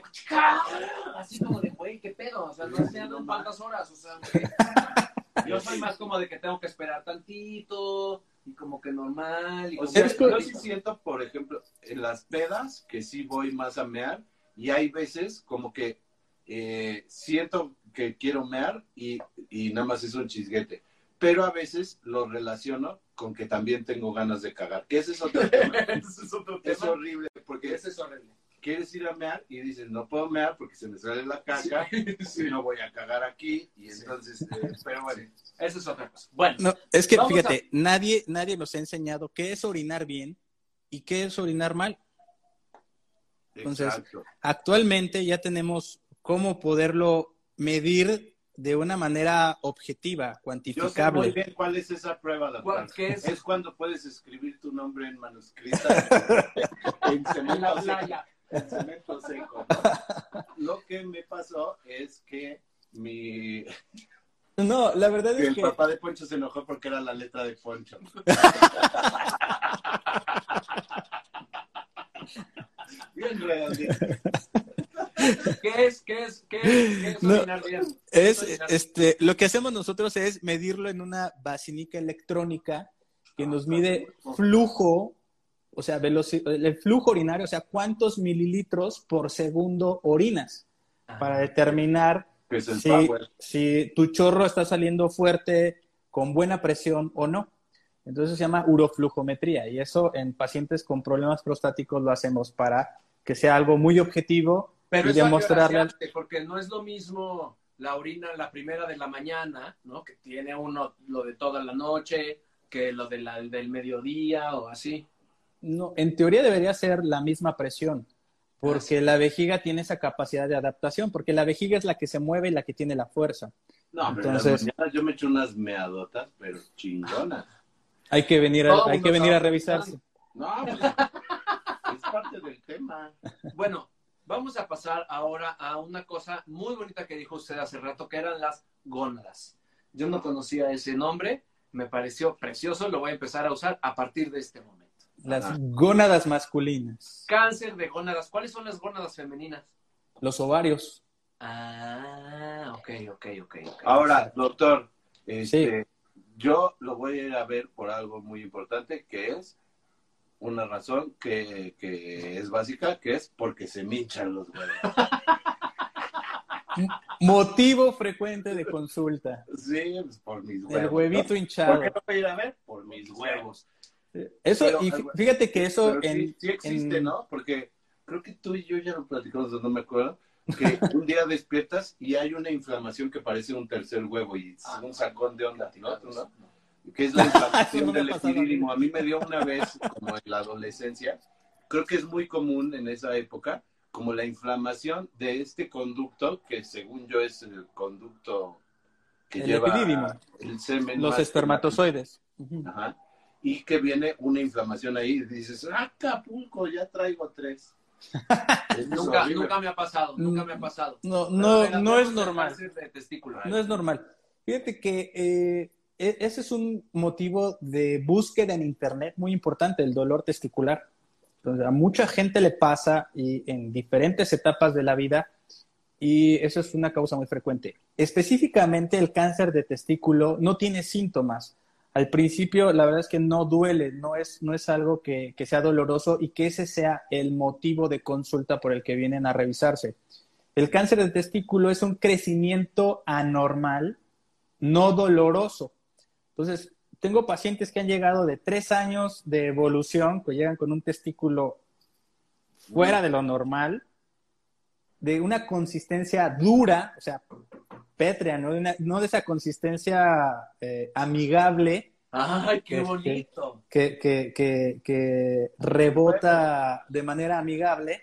así como de, güey, ¿qué pedo? O sea, no se no cuántas horas, o sea, <laughs> yo soy más como de que tengo que esperar tantito, y como que normal. Y o sea, yo sí siento, por ejemplo, en las pedas que sí voy más a mear y hay veces como que eh, siento que quiero mear y, y, nada más es un chisguete. Pero a veces lo relaciono con que también tengo ganas de cagar. Que ese es otro <laughs> tema. ese es otro tema. Es horrible porque ese es horrible. Quieres ir a mear y dices, no puedo mear porque se me sale la caca sí, <laughs> sí. y no voy a cagar aquí. Y entonces, eh, <laughs> pero bueno. Eso es otra cosa. Bueno, no, es que fíjate, a... nadie, nadie nos ha enseñado qué es orinar bien y qué es orinar mal. Entonces, Exacto. actualmente ya tenemos cómo poderlo medir de una manera objetiva, cuantificable. Yo sé muy bien cuál es esa prueba, doctor. ¿Qué es? es cuando puedes escribir tu nombre en manuscrito <laughs> en cemento seco. En cemento seco. Lo que me pasó es que mi no, la verdad es el que... El papá de Poncho se enojó porque era la letra de Poncho. <laughs> Bien redondito. ¿Qué es? ¿Qué es? ¿Qué es? ¿Qué es no? Es, este, lo que hacemos nosotros es medirlo en una basinica electrónica que nos mide flujo, o sea, el flujo urinario, o sea, cuántos mililitros por segundo orinas, para determinar si, si, tu chorro está saliendo fuerte, con buena presión o no. Entonces se llama uroflujometría y eso en pacientes con problemas prostáticos lo hacemos para que sea algo muy objetivo Pero y demostrarle. Porque no es lo mismo la orina, la primera de la mañana, ¿no? Que tiene uno lo de toda la noche, que lo de la, del mediodía o así. No, en teoría debería ser la misma presión porque la vejiga tiene esa capacidad de adaptación, porque la vejiga es la que se mueve y la que tiene la fuerza. No, Entonces, pero yo me echo unas meadotas, pero chingonas. Hay que venir a, hay que venir a revisarse. No, pues, es parte del tema. Bueno, vamos a pasar ahora a una cosa muy bonita que dijo usted hace rato, que eran las gónadas. Yo no conocía ese nombre, me pareció precioso, lo voy a empezar a usar a partir de este momento. Las Ajá. gónadas masculinas. Cáncer de gónadas. ¿Cuáles son las gónadas femeninas? Los ovarios. Ah, ok, ok, ok. ok. Ahora, doctor, este, yo lo voy a ir a ver por algo muy importante, que es una razón que, que es básica, que es porque se me hinchan los huevos. <laughs> Motivo frecuente de consulta. Sí, pues por mis huevos. El huevito ¿no? hinchado. ¿Por qué lo voy a ir a ver? Por mis huevos. Eso, Pero, y fí- fíjate que eso sí, en, sí existe, en- ¿no? Porque creo que tú y yo ya lo platicamos, no me acuerdo, que un día despiertas y hay una inflamación que parece un tercer huevo y es Ah, un sacón de onda, ¿no? ¿Tú no? Que es la <laughs> inflamación no del pasado a mí. epidídimo. A mí me dio una <laughs> vez, como en la adolescencia, creo que es muy común en esa época, como la inflamación de este conducto, que según yo es el conducto que El lleva el semen. los espermatozoides. Ajá. Y que viene una inflamación ahí y dices, "Ah, Acapulco, ya traigo tres. <laughs> Nunca, nunca me ha pasado, nunca me ha pasado. No, no, no es normal. testículo. No es normal. Fíjate que eh, e- ese es un motivo de búsqueda en Internet muy importante, el dolor testicular. Entonces, a mucha gente le pasa y en diferentes etapas de la vida y eso es una causa muy frecuente. Específicamente el cáncer de testículo no tiene síntomas. Al principio, la verdad es que no duele, no es, no es algo que, que sea doloroso y que ese sea el motivo de consulta por el que vienen a revisarse. El cáncer de testículo es un crecimiento anormal, no doloroso. Entonces, tengo pacientes que han llegado de tres años de evolución, que llegan con un testículo fuera de lo normal, de una consistencia dura, o sea, pétrea, no de, una- no de esa consistencia eh, amigable Ay, qué Este, bonito. que, que, que, que rebota de manera amigable,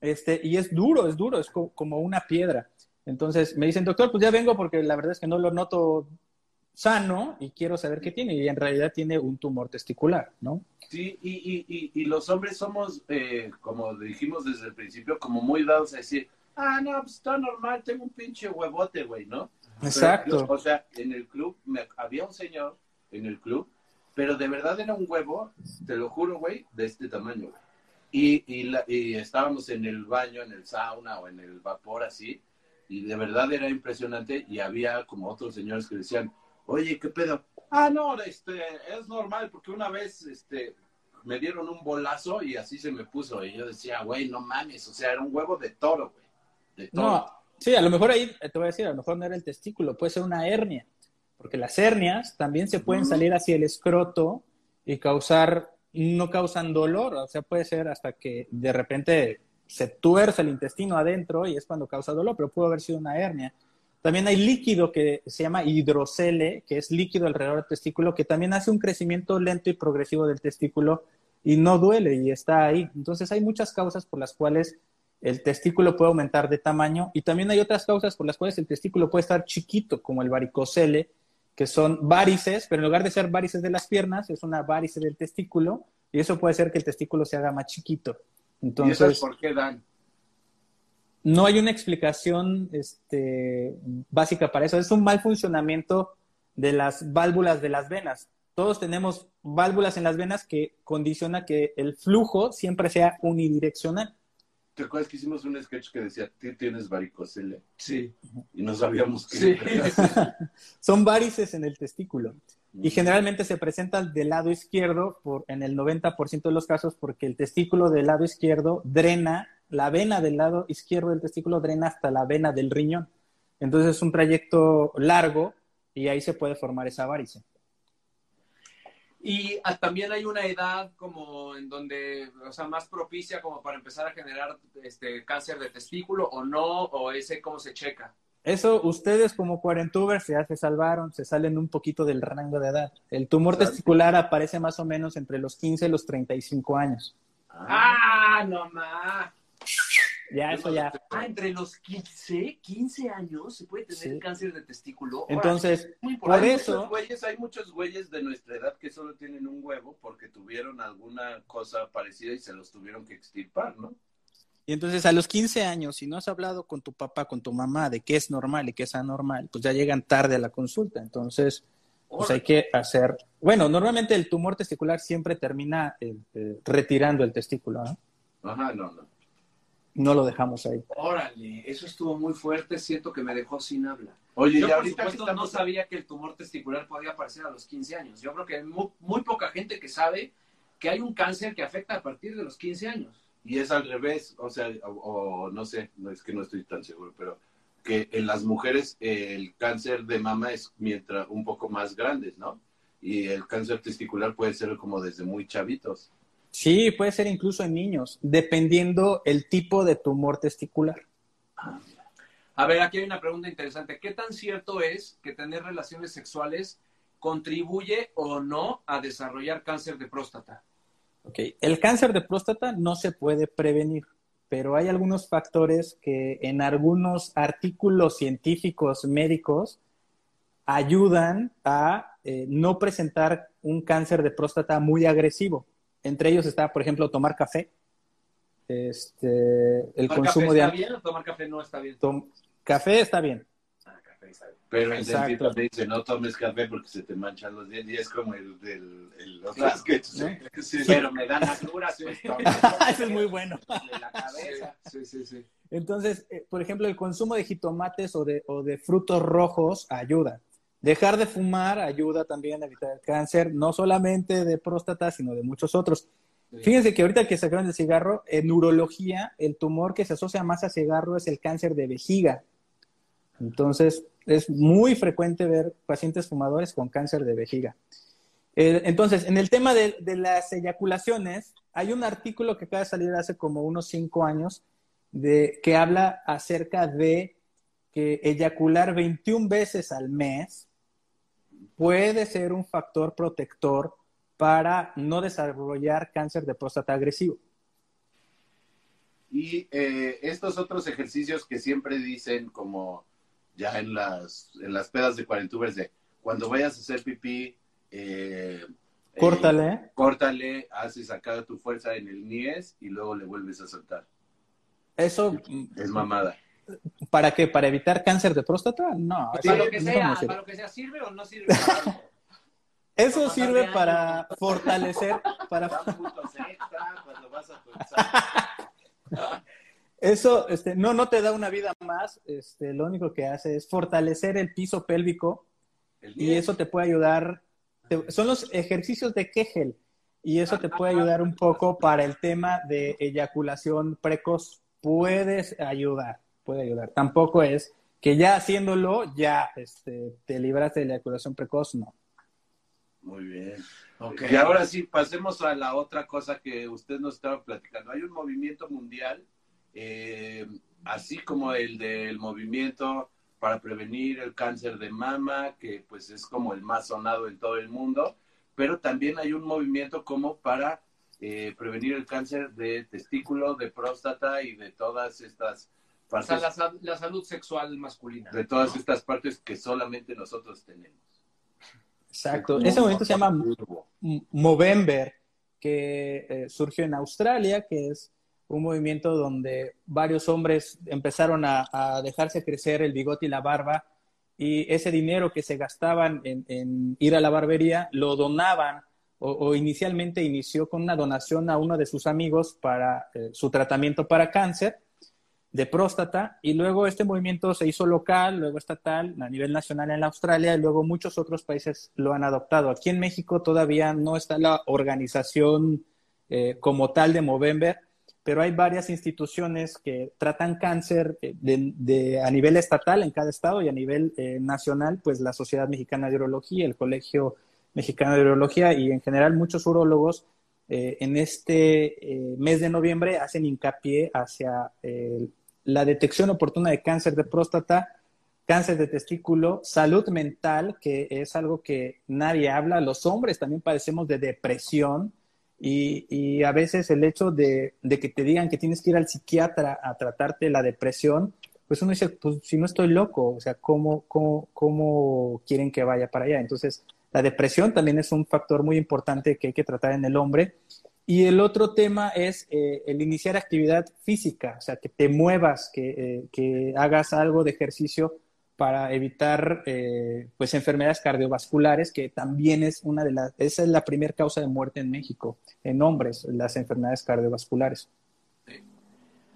este, y es duro, es duro, es co- como una piedra. Entonces me dicen, doctor, pues ya vengo porque la verdad es que no lo noto sano y quiero saber qué tiene. Y en realidad tiene un tumor testicular, ¿no? Sí, y, y, y, y los hombres somos, eh, como dijimos desde el principio, como muy dados a decir, ah, no, pues está normal, tengo un pinche huevote, güey, ¿no? Exacto. o sea, en el club me- había un señor en el club, pero de verdad era un huevo, te lo juro, güey, de este tamaño, güey. Y, y, la- y estábamos en el baño, en el sauna o en el vapor así, y de verdad era impresionante y había como otros señores que decían, oye, ¿qué pedo? Ah, no, este, es normal porque una vez, este, me dieron un bolazo y así se me puso y yo decía, güey, no mames, o sea, era un huevo de toro, güey, de. No, sí, a lo mejor ahí eh, te voy a decir, a lo mejor no era el testículo, puede ser una hernia, porque las hernias también se pueden salir hacia el escroto y causar, no causan dolor, o sea, puede ser hasta que de repente se tuerce el intestino adentro y es cuando causa dolor, pero pudo haber sido una hernia. También hay líquido que se llama hidrocele, que es líquido alrededor del testículo, que también hace un crecimiento lento y progresivo del testículo y no duele y está ahí. Entonces hay muchas causas por las cuales el testículo puede aumentar de tamaño y también hay otras causas por las cuales el testículo puede estar chiquito, como el varicocele, que son varices, pero en lugar de ser varices de las piernas, es una varice del testículo y eso puede hacer que el testículo se haga más chiquito. ¿Y Entonces, por qué dan? no hay una explicación este, básica para eso. Es un mal funcionamiento de las válvulas de las venas. Todos tenemos válvulas en las venas que condiciona que el flujo siempre sea unidireccional. ¿Te acuerdas que hicimos un sketch que decía, tú tienes varicocele? Sí. Y no sabíamos qué. Sí. <laughs> Son varices en el testículo y generalmente se presentan del lado izquierdo por, en el 90% de los casos porque el testículo del lado izquierdo drena, la vena del lado izquierdo del testículo drena hasta la vena del riñón. Entonces es un trayecto largo y ahí se puede formar esa varice. Y ah, también hay una edad como en donde, o sea, más propicia como para empezar a generar este cáncer de testículo o no, o ese cómo se checa. Eso, ustedes como cuarentubers ya se salvaron, se salen un poquito del rango de edad. El tumor Exacto. testicular aparece más o menos entre los 15 y los 35 años. ¡Ah, no más! Ya, eso ya. Ah, entre los 15, 15 años se puede tener Sí. cáncer de testículo. Entonces, muy por hay eso- Muchos güeyes, hay muchos güeyes de nuestra edad que solo tienen un huevo porque tuvieron alguna cosa parecida y se los tuvieron que extirpar, ¿no? Y entonces a los 15 años, si no has hablado con tu papá, con tu mamá de qué es normal y qué es anormal, pues ya llegan tarde a la consulta. Entonces, pues hay que hacer, bueno, normalmente el tumor testicular siempre termina eh, eh, retirando el testículo, ¿no? Ajá, no, no. No lo dejamos ahí. Órale, eso estuvo muy fuerte, siento que me dejó sin habla. Oye, Yo y por ahorita supuesto estamos... no sabía que el tumor testicular podía aparecer a los 15 años. Yo creo que hay muy, muy poca gente que sabe que hay un cáncer que afecta a partir de los 15 años. Y es al revés, o sea, o, o no sé, no es que no estoy tan seguro, pero que en las mujeres eh, el cáncer de mama es mientras un poco más grandes, ¿no? Y el cáncer testicular puede ser como desde muy chavitos. Sí, puede ser incluso en niños, dependiendo el tipo de tumor testicular. A ver, aquí hay una pregunta interesante. ¿Qué tan cierto es que tener relaciones sexuales contribuye o no a desarrollar cáncer de próstata? Ok, el cáncer de próstata no se puede prevenir, pero hay algunos factores que en algunos artículos científicos médicos ayudan a eh, no presentar un cáncer de próstata muy agresivo. Entre ellos está, por ejemplo, tomar café, este, el ¿Tomar consumo café de está al- bien o tomar café no está bien? tom- café está bien. Ah, café está bien. Pero el Exacto. dentista te dice, no tomes café porque se te manchan los dientes. Y es como el del el. <laughs> Sí. Pero me dan pues, tomo <laughs> Ese es muy bueno. <laughs> de la cabeza. Sí, sí, sí. Entonces, eh, por ejemplo, el consumo de jitomates o de, o de frutos rojos ayuda. Dejar de fumar ayuda también a evitar el cáncer, no solamente de próstata, sino de muchos otros. Fíjense que ahorita que sacaron el cigarro, en urología, el tumor que se asocia más a cigarro es el cáncer de vejiga. Entonces, es muy frecuente ver pacientes fumadores con cáncer de vejiga. Eh, entonces, en el tema de, de las eyaculaciones, hay un artículo que acaba de salir hace como unos cinco años de, que habla acerca de que eyacular 21 veces al mes puede ser un factor protector para no desarrollar cáncer de próstata agresivo. Y eh, estos otros ejercicios que siempre dicen, como ya en las, en las pedas de cuarentubers, de cuando vayas a hacer pipí, eh, eh, Córtale. córtale, haces acá tu fuerza en el niés y luego le vuelves a soltar. Eso, Es mamada. ¿Para qué? ¿Para evitar cáncer de próstata? No. Para lo que sea, sirve. para lo que sea, ¿sirve o no sirve? para? Eso Para sirve <laughs> para fortalecer, para. <laughs> Eso, este, no, no te da una vida más, este, lo único que hace es fortalecer el piso pélvico El y eso te puede ayudar, te- son los ejercicios de Kegel y eso te puede ayudar un poco para el tema de eyaculación precoz. Puedes ayudar, puede ayudar. Tampoco es que ya haciéndolo ya este, te libraste de la eyaculación precoz, no. Muy bien. Ok. Y ahora sí, pasemos a la otra cosa que usted nos estaba platicando. Hay un movimiento mundial, eh, así como el del movimiento para prevenir el cáncer de mama, que pues es como el más sonado en todo el mundo, pero también hay un movimiento como para eh, prevenir el cáncer de testículo, de próstata y de todas estas O sea, partes, la, sa- la salud sexual masculina. de todas estas partes que solamente nosotros tenemos. Exacto. Ese movimiento se llama Movember, que eh, surgió en Australia, que es un movimiento donde varios hombres empezaron a, a dejarse crecer el bigote y la barba, y ese dinero que se gastaban en, en ir a la barbería lo donaban, o, o inicialmente inició con una donación a uno de sus amigos para eh, su tratamiento para cáncer de próstata, y luego este movimiento se hizo local, luego estatal, a nivel nacional en Australia, y luego muchos otros países lo han adoptado. Aquí en México todavía no está la organización eh, como tal de Movember, pero hay varias instituciones que tratan cáncer eh, a nivel estatal en cada estado y a nivel eh, nacional, pues la Sociedad Mexicana de Urología, el Colegio Mexicano de Urología y en general muchos urólogos eh, en este mes de noviembre hacen hincapié hacia la detección oportuna de cáncer de próstata, cáncer de testículo, salud mental, que es algo que nadie habla. Los hombres también padecemos de depresión y, a veces el hecho de, de que te digan que tienes que ir al psiquiatra a tratarte la depresión, pues uno dice, pues si no estoy loco, o sea, ¿cómo, cómo, cómo quieren que vaya para allá? Entonces, la depresión también es un factor muy importante que hay que tratar en el hombre. Y el otro tema es eh, el iniciar actividad física, o sea, que te muevas, que, eh, que hagas algo de ejercicio para evitar eh, pues enfermedades cardiovasculares, que también es una de las, esa es la primera causa de muerte en México, en hombres, las enfermedades cardiovasculares.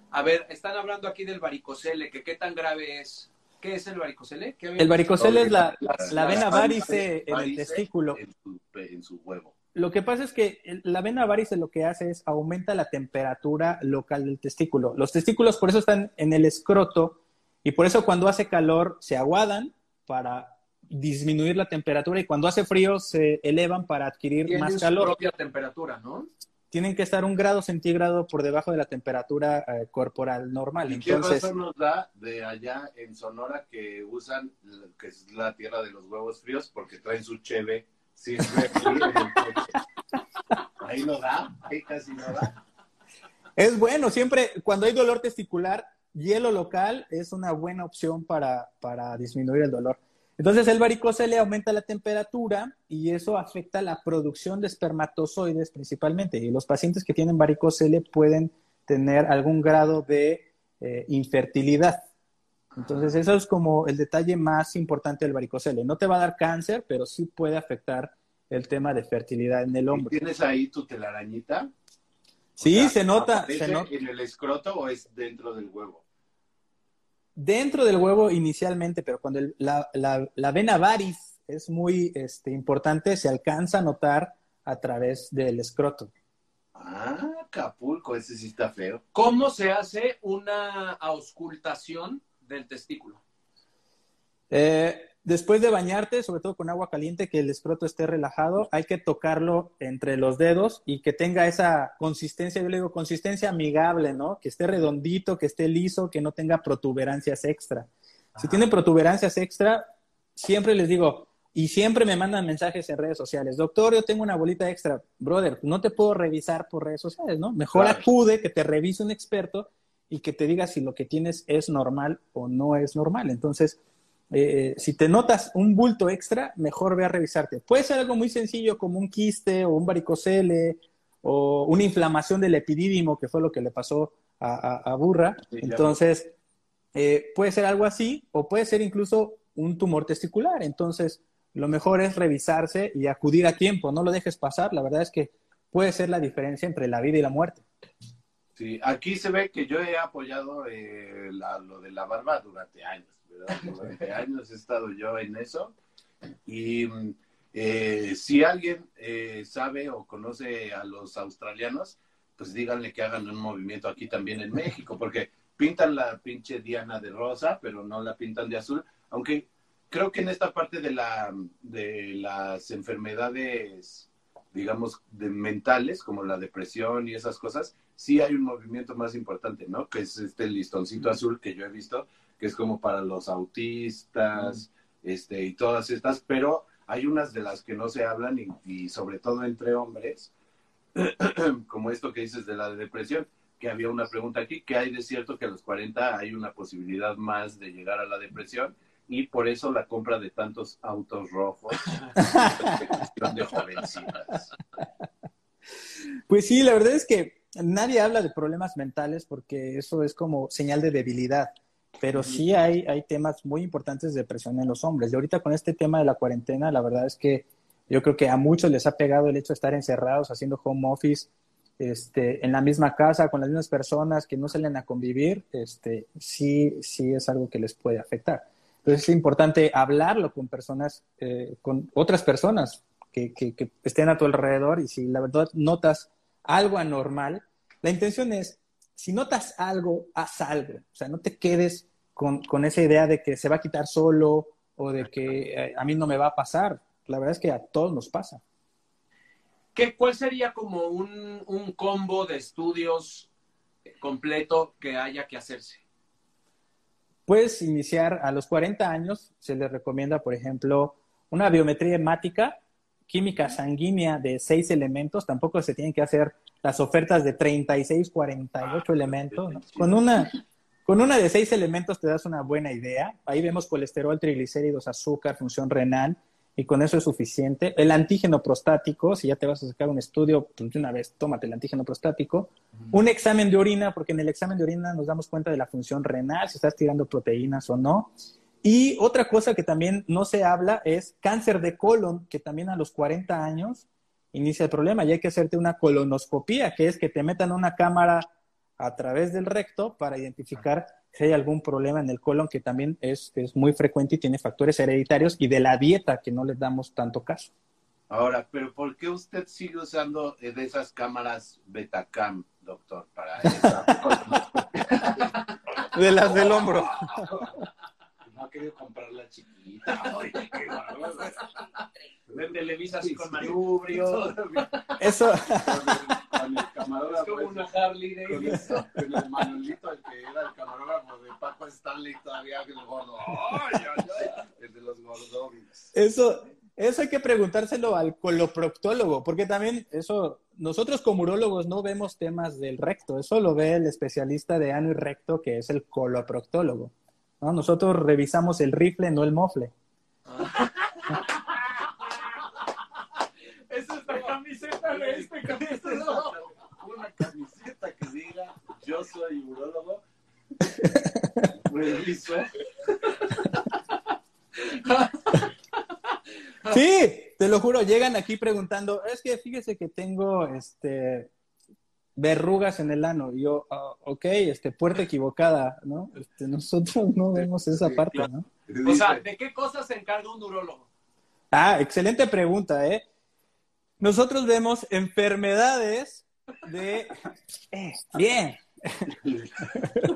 A ver, están hablando aquí del varicocele, que qué tan grave es. ¿Qué es el varicocele? El varicocele es la, la, vena varice en el testículo. En su, huevo. Lo que pasa es que la vena varice lo que hace es aumenta la temperatura local del testículo. Los testículos por eso están en el escroto y por eso cuando hace calor se aguadan para disminuir la temperatura y cuando hace frío se elevan para adquirir más calor. Su propia temperatura, ¿no? Tienen que estar un grado centígrado por debajo de la temperatura eh, corporal normal. ¿Y Entonces, qué razón nos da de allá en Sonora que usan, que es la tierra de los huevos fríos, porque traen su cheve Ahí no da, ahí casi no da. Es bueno, siempre cuando hay dolor testicular, hielo local es una buena opción para, para disminuir el dolor. Entonces el varicocele aumenta la temperatura y eso afecta la producción de espermatozoides principalmente. Y los pacientes que tienen varicocele pueden tener algún grado de eh, infertilidad. Entonces eso es como el detalle más importante del varicocele. No te va a dar cáncer, pero sí puede afectar el tema de fertilidad en el hombre. ¿Tienes ahí tu telarañita? Sí, se nota. Se nota. ¿En el escroto o es dentro del huevo? dentro del huevo inicialmente, pero cuando la, la, vena varis es muy este, importante, se alcanza a notar a través del escroto. Ah, Capulco, ese sí está feo. ¿Cómo se hace una auscultación del testículo? Eh, después de bañarte, sobre todo con agua caliente, que el escroto esté relajado, hay que tocarlo entre los dedos y que tenga esa consistencia, yo le digo consistencia amigable, ¿no? Que esté redondito, que esté liso, que no tenga protuberancias extra. Si tiene protuberancias extra, siempre les digo, y siempre me mandan mensajes en redes sociales, doctor, yo tengo una bolita extra, brother, no te puedo revisar por redes sociales, ¿no? Mejor acude, que te revise un experto y que te diga si lo que tienes es normal o no es normal. Entonces, eh, si te notas un bulto extra, mejor ve a revisarte. Puede ser algo muy sencillo como un quiste o un varicocele o una inflamación del epidídimo, que fue lo que le pasó a, Burra. Entonces, eh, puede ser algo así o puede ser incluso un tumor testicular. Entonces, lo mejor es revisarse y acudir a tiempo, no lo dejes pasar. La verdad es que puede ser la diferencia entre la vida y la muerte. Sí, aquí se ve que yo he apoyado eh, lo de la barba durante años. <laughs> Durante años he estado yo en eso. Y eh, si alguien eh, sabe o conoce a los australianos, pues díganle que hagan un movimiento aquí también en México, porque pintan la pinche Diana de rosa, pero no la pintan de azul, aunque creo que en esta parte de, la, de las enfermedades, digamos, de mentales, como la depresión y esas cosas, sí hay un movimiento más importante, ¿no? Que es este listoncito azul que yo he visto, que es como para los autistas, este, y todas estas, pero hay unas de las que no se hablan y, sobre todo entre hombres, <clears throat> como esto que dices de la depresión, que había una pregunta aquí, que hay de cierto que a los 40 hay una posibilidad más de llegar a la depresión y por eso la compra de tantos autos rojos <laughs> de jovencitas. Pues sí, la verdad es que nadie habla de problemas mentales porque eso es como señal de debilidad pero sí hay, hay temas muy importantes de depresión en los hombres. Y ahorita con este tema de la cuarentena, la verdad es que yo creo que a muchos les ha pegado el hecho de estar encerrados haciendo home office este, en la misma casa, con las mismas personas que no salen a convivir, este, sí, sí es algo que les puede afectar. Entonces es importante hablarlo con personas, eh, con otras personas que, que, que estén a tu alrededor y si la verdad notas algo anormal, la intención es, si notas algo, haz algo. O sea, no te quedes con, esa idea de que se va a quitar solo o de que eh, a mí no me va a pasar. La verdad es que a todos nos pasa. ¿Qué, ¿Cuál sería como un, un combo de estudios completo que haya que hacerse? Puedes iniciar a los 40 años, se les recomienda, por ejemplo, una biometría hemática, química sanguínea de seis elementos, tampoco se tienen que hacer las ofertas de 36, 48 ah, elementos. Con una con una de seis elementos te das una buena idea. Ahí vemos colesterol, triglicéridos, azúcar, función renal, y con eso es suficiente. El antígeno prostático, si ya te vas a sacar un estudio, pues de una vez tómate el antígeno prostático. Un examen de orina, porque en el examen de orina nos damos cuenta de la función renal, si estás tirando proteínas o no. Y otra cosa que también no se habla es cáncer de colon, que también a los 40 años inicia el problema y hay que hacerte una colonoscopía, que es que te metan una cámara a través del recto para identificar si hay algún problema en el colon, que también es, es muy frecuente y tiene factores hereditarios y de la dieta que no les damos tanto caso. Ahora, pero ¿por qué usted sigue usando eh, de esas cámaras Betacam, doctor, para <laughs> esa De las del hombro. <laughs> No ha querido comprar la chiquita. Oye, qué En Televisa así con manubrio. <laughs> Eso, Con el camarógrafo. Es como una Harley con Davidson. el, con el Manolito, el que era el camarógrafo de Paco Stanley, todavía el gordo. ¡Ay, ay, ay! El de los gordovis. eso, eso hay que preguntárselo al coloproctólogo, porque también eso, nosotros como urólogos no vemos temas del recto, eso lo ve el especialista de ano y recto, que es el coloproctólogo. ¿no? Nosotros revisamos el rifle, no el mofle. Esa es la camiseta de este capítulo. Una camiseta que diga yo soy urólogo. Reviso. Sí, te lo juro, llegan aquí preguntando, es que fíjese que tengo este verrugas en el ano. Y yo, ah, ok, este, puerta equivocada, ¿no? Este, nosotros no vemos esa parte. ¿no? O sea, ¿de qué cosas se encarga un urólogo? Ah, excelente pregunta, ¿eh? Nosotros vemos enfermedades de... Eh, bien. <laughs>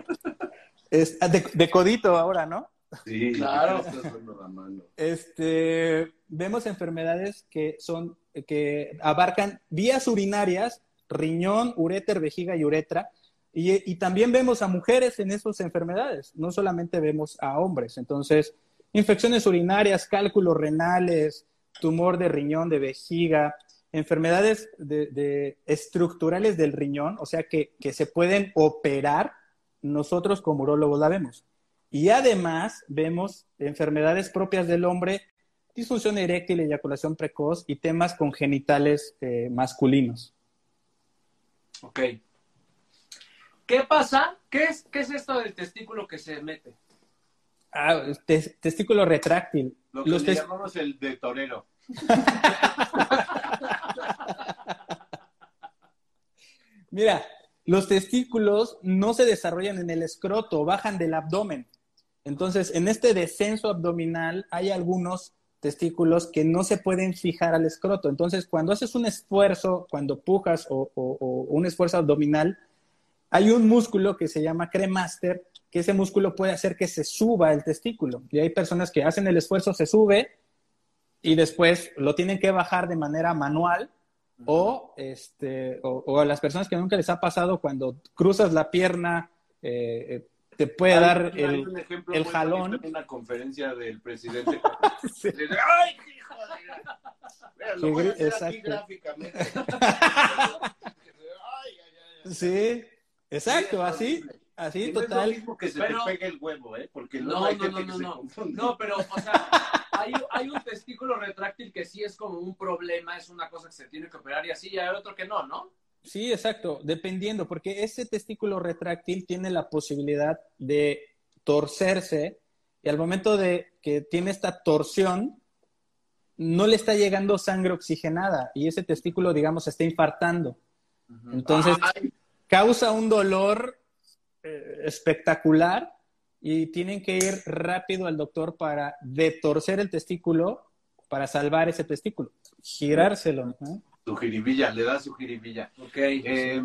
Es- ah, de, de codito ahora, ¿no? Sí, Claro. estás dando la mano. Este, vemos enfermedades que son, que abarcan vías urinarias, riñón, uréter, vejiga y uretra. Y, y también vemos a mujeres en esas enfermedades, no solamente vemos a hombres. Entonces, infecciones urinarias, cálculos renales, tumor de riñón, de vejiga, enfermedades de, de estructurales del riñón, o sea, que, que se pueden operar, nosotros como urólogos la vemos. Y además vemos enfermedades propias del hombre, disfunción eréctil, eyaculación precoz y temas congenitales eh, masculinos. Ok. ¿Qué pasa? ¿Qué es, ¿Qué es esto del testículo que se mete? Ah, tes- testículo retráctil. Lo que Los le tes- llamamos el de torero. <laughs> Mira, los testículos no se desarrollan en el escroto, bajan del abdomen. Entonces, en este descenso abdominal hay algunos testículos que no se pueden fijar al escroto. Entonces, cuando haces un esfuerzo, cuando pujas o, un esfuerzo abdominal, hay un músculo que se llama cremaster, que ese músculo puede hacer que se suba el testículo. Y hay personas que hacen el esfuerzo, se sube y después lo tienen que bajar de manera manual o, este, o, o a las personas que nunca les ha pasado cuando cruzas la pierna, eh, eh, te puede Hay- dar hay el... un ejemplo el jalón. en una conferencia del presidente. <laughs> Sí. Le dice, ¡Ay, hijo de... Mira, lo voy a hacer aquí Exacto. gráficamente. <laughs> Ay, ay, ay. Sí, exacto, Sí, así, así Y no es lo total. mismo que se Pero- te pegue el huevo, ¿eh? Porque luego No, hay no, gente no, que no, se no. confunde. No, pero, o sea, <laughs> hay, hay un testículo retráctil que sí es como un problema, es una cosa que se tiene que operar y así, y hay otro que no, ¿no? Sí, exacto, dependiendo, porque ese testículo retráctil tiene la posibilidad de torcerse y al momento de que tiene esta torsión, no le está llegando sangre oxigenada y ese testículo, digamos, se está infartando. Entonces, Ay, causa un dolor eh, espectacular y tienen que ir rápido al doctor para detorcer el testículo para salvar ese testículo, girárselo. ¿no? su jiribilla, le da su jiribilla. Ok. Eh,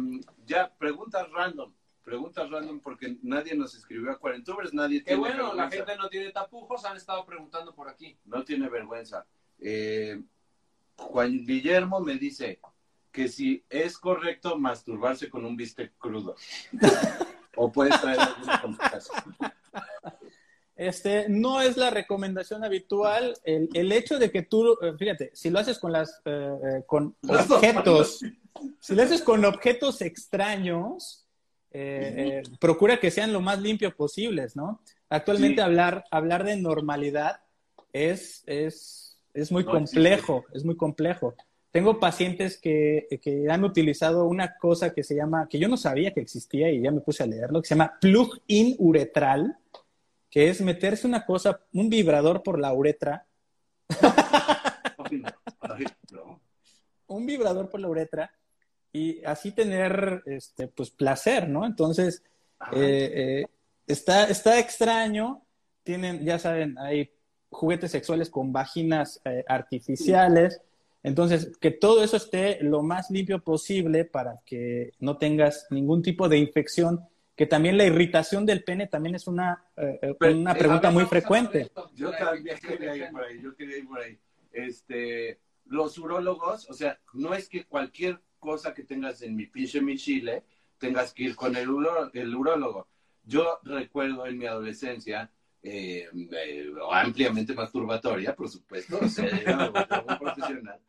ya, preguntas random. Preguntas random porque nadie nos escribió a Cuarentubers, nadie Qué tiene bueno, la gente no tiene tapujos, han estado preguntando por aquí. No tiene vergüenza. Eh, Juan Guillermo me dice que si es correcto masturbarse con un bistec crudo. <laughs> o puede traer alguna complicación. <laughs> Este, no es la recomendación habitual. El, el hecho de que tú, eh, fíjate, si lo haces con las, eh, eh, con <laughs> Las objetos, si lo haces con objetos extraños, eh, eh, procura que sean lo más limpio posibles, ¿no? Actualmente Sí. hablar, hablar de normalidad es, es, es muy No complejo, es muy complejo. Tengo pacientes que, que han utilizado una cosa que se llama, que yo no sabía que existía y ya me puse a leerlo, que se llama plug-in uretral, que es meterse una cosa, un vibrador por la uretra. un vibrador por la uretra y así tener este, pues placer, ¿no? Entonces, eh, eh, está, está extraño, tienen, ya saben, hay juguetes sexuales con vaginas eh, artificiales, entonces que todo eso esté lo más limpio posible para que no tengas ningún tipo de infección, que también la irritación del pene también es una, una pregunta muy frecuente. Yo también quería ir por ahí, yo quería ir por ahí. Este, los urólogos, o sea, no es que cualquier cosa que tengas en mi pinche mi chile, tengas que ir con el, el urólogo. Yo recuerdo en mi adolescencia, eh, eh, ampliamente masturbatoria, por supuesto, o sea, era un profesional,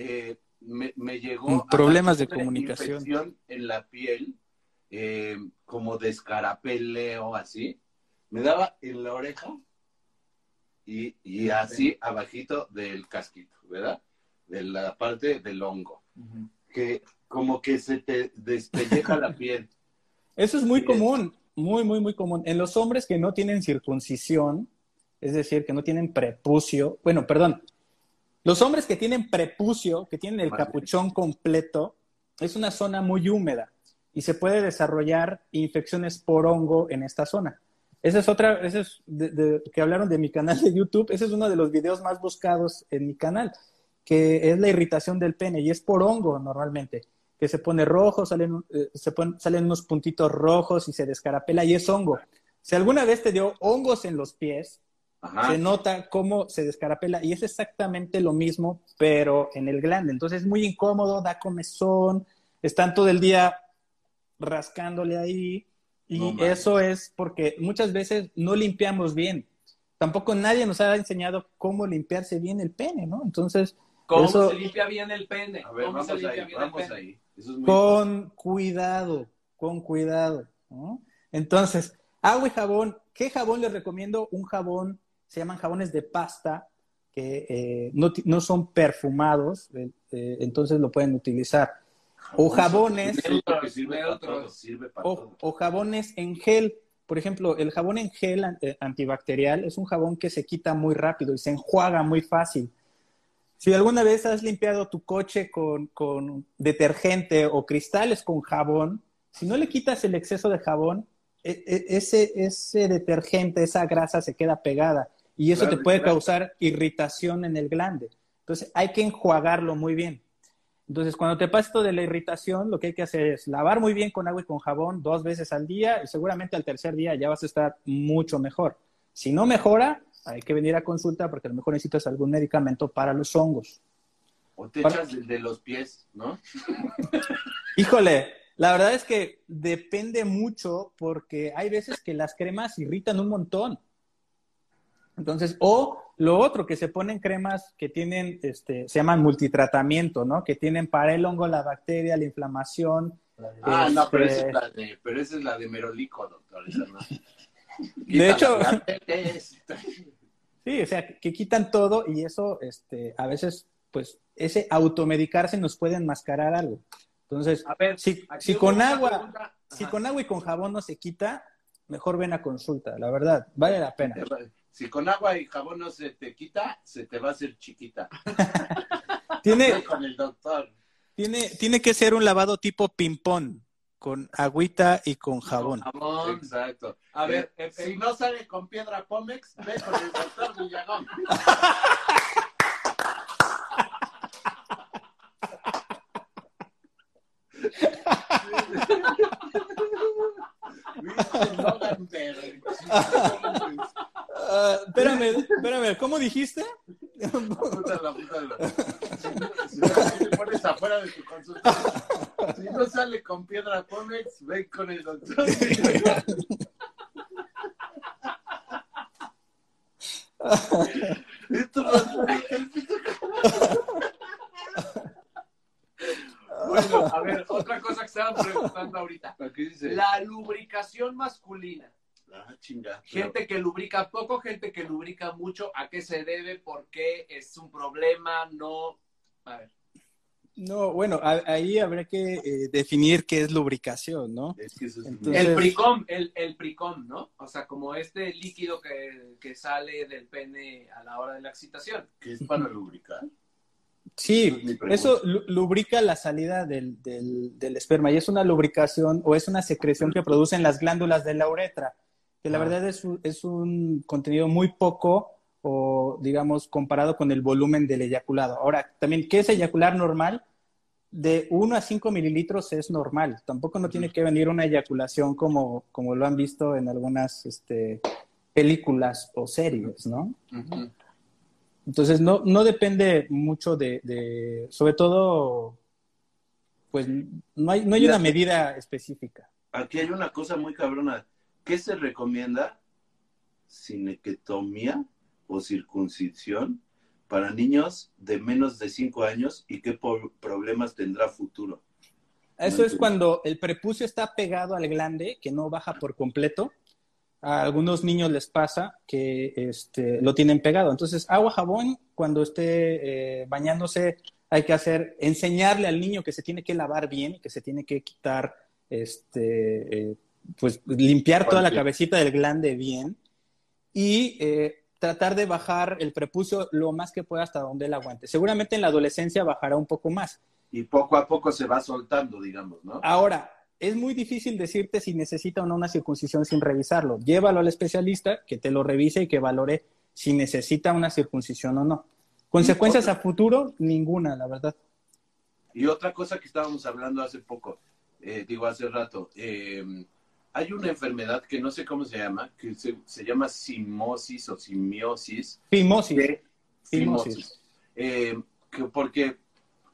eh, me, me, llegó problemas de comunicación infección en la piel, como de escarapeleo, así, me daba en la oreja y, y así abajito del casquito, ¿verdad? De la parte del hongo que como que se te despelleja la <laughs> piel. Eso es muy común, muy, muy, muy común. En los hombres que no tienen circuncisión, es decir, que no tienen prepucio, bueno, perdón, los hombres que tienen prepucio, que tienen el capuchón completo, es una zona muy húmeda y se puede desarrollar infecciones por hongo en esta zona. Esa es otra, ese es de, que hablaron de mi canal de YouTube, ese es uno de los videos más buscados en mi canal que es la irritación del pene y es por hongo normalmente, que se pone rojo, salen, eh, se salen unos puntitos rojos y se descarapela y es hongo. Si alguna vez te dio hongos en los pies, se nota cómo se descarapela y es exactamente lo mismo, pero en el glande. Entonces es muy incómodo, da comezón, están todo el día rascándole ahí y eso es porque muchas veces no limpiamos bien. Tampoco nadie nos ha enseñado cómo limpiarse bien el pene, ¿no? Entonces, ¿Cómo se limpia bien el pene? ¿Cómo se limpia bien el pene? con cuidado, con cuidado. Entonces, agua y jabón. ¿Qué jabón les recomiendo? Un jabón, se llaman jabones de pasta, que eh, no, son perfumados, eh, eh, entonces lo pueden utilizar. O jabones. O jabones en gel. Por ejemplo, el jabón en gel antibacterial es un jabón que se quita muy rápido y se enjuaga muy fácil. Si alguna vez has limpiado tu coche con, detergente o cristales con jabón, si no le quitas el exceso de jabón, e, e, ese, ese detergente, esa grasa se queda pegada y eso te puede causar irritación en el glande. Entonces hay que enjuagarlo muy bien. Entonces, cuando te pasa esto de la irritación, lo que hay que hacer es lavar muy bien con agua y con jabón dos veces al día y seguramente al tercer día ya vas a estar mucho mejor. Si no mejora, hay que venir a consulta porque a lo mejor necesitas algún medicamento para los hongos. O te echas de los pies, ¿no? <laughs> Híjole, la verdad es que depende mucho porque hay veces que las cremas irritan un montón. Entonces, o lo otro, que se ponen cremas que tienen, este, se llaman multitratamiento, ¿no? Que tienen para el hongo, la bacteria, la inflamación. Ah, no, pero esa, es este la de, pero esa es la de merolico, doctor. <laughs> De hecho, <laughs> Sí, o sea, que quitan todo y eso, este, a veces, pues, ese automedicarse nos puede enmascarar algo. Entonces, a ver, si, si con agua, si con agua y con jabón no se quita, mejor ven a consulta, la verdad, vale la pena. Si con agua y jabón no se te quita, se te va a hacer chiquita. <laughs> tiene, con el doctor. Tiene, tiene que ser un lavado tipo ping-pong con agüita y con jabón. Exacto. A ver, eh, si no sale con piedra Pómex, ve con el doctor Villagón. <laughs> Uh, espérame, espérame, ¿cómo dijiste? Apúntalo, apúntalo. Si, si, te pones afuera de tu consulta, si no sale con piedra Pómex, ven con el doctor. Esto va a el Bueno, a ver, otra cosa que estaban preguntando ahorita. La lubricación masculina. Ah, chinga. Gente que lubrica poco, gente que lubrica mucho. ¿A qué se debe? ¿Por qué es un problema? No. A ver. No, bueno, a- ahí habría que eh, definir qué es lubricación, ¿no? Es que eso es Entonces- El pricom, el, el pricom, ¿no? O sea, como este líquido que, que sale del pene a la hora de la excitación. que es para lubricar. Sí, es eso lu- lubrica la salida del, del- del esperma y es una lubricación o es una secreción que producen las glándulas de la uretra, que la Ah. verdad es un, es un contenido muy poco o digamos comparado con el volumen del eyaculado. Ahora, también, ¿qué es eyacular normal? De 1 a 5 mililitros es normal. Tampoco no tiene que venir una eyaculación como, como lo han visto en algunas este, películas o series, ¿no? Entonces, no, no depende mucho de, de- sobre todo, pues no hay, no hay una medida específica. Aquí hay una cosa muy cabrona. ¿Qué se recomienda? Cinequetomía o circuncisión para niños de menos de 5 años y qué problemas tendrá futuro. Eso es cuando el prepucio está pegado al glande, que no baja por completo. A algunos niños les pasa que este, lo tienen pegado. Entonces, agua, jabón, cuando esté eh, bañándose, hay que hacer, enseñarle al niño que se tiene que lavar bien, que se tiene que quitar, este, eh, pues limpiar toda la cabecita del glande bien y eh, tratar de bajar el prepucio lo más que pueda hasta donde él aguante. Seguramente en la adolescencia bajará un poco más. Y poco a poco se va soltando, digamos, ¿no? Ahora, es muy difícil decirte si necesita o no una circuncisión sin revisarlo. Llévalo al especialista que te lo revise y que valore si necesita una circuncisión o no. Consecuencias a futuro, ninguna, la verdad. Y otra cosa que estábamos hablando hace poco, eh, digo hace rato, eh, hay una enfermedad que no sé cómo se llama, que se, se llama simosis o simiosis. Fimosis. de- Fimosis. fimosis. Eh, que porque,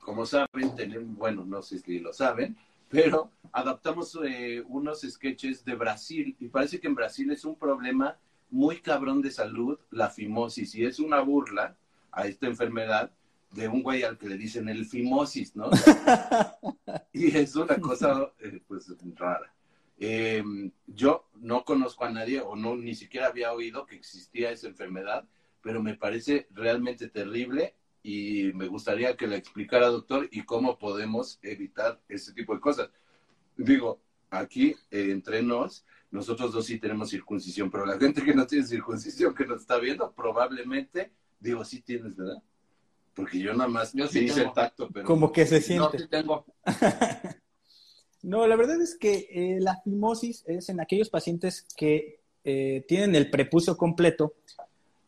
como saben, tenemos, bueno, no sé si lo saben, pero adaptamos eh, unos sketches de Brasil y parece que en Brasil es un problema muy cabrón de salud, la fimosis, y es una burla a esta enfermedad de un güey al que le dicen el fimosis, ¿no? <laughs> y es una cosa, eh, pues, rara. Eh, yo no conozco a nadie o no ni siquiera había oído que existía esa enfermedad, pero me parece realmente terrible y me gustaría que le explicara, doctor, y cómo podemos evitar ese tipo de cosas. Digo, aquí eh, entre nos, nosotros dos sí tenemos circuncisión, pero la gente que no tiene circuncisión, que nos está viendo, probablemente, digo, sí tienes, ¿verdad? Porque yo nada más Yo sí hice el tacto, pero... Como que se No, siente. sí tengo. <laughs> No, la verdad es que eh, la fimosis es en aquellos pacientes que eh, tienen el prepucio completo.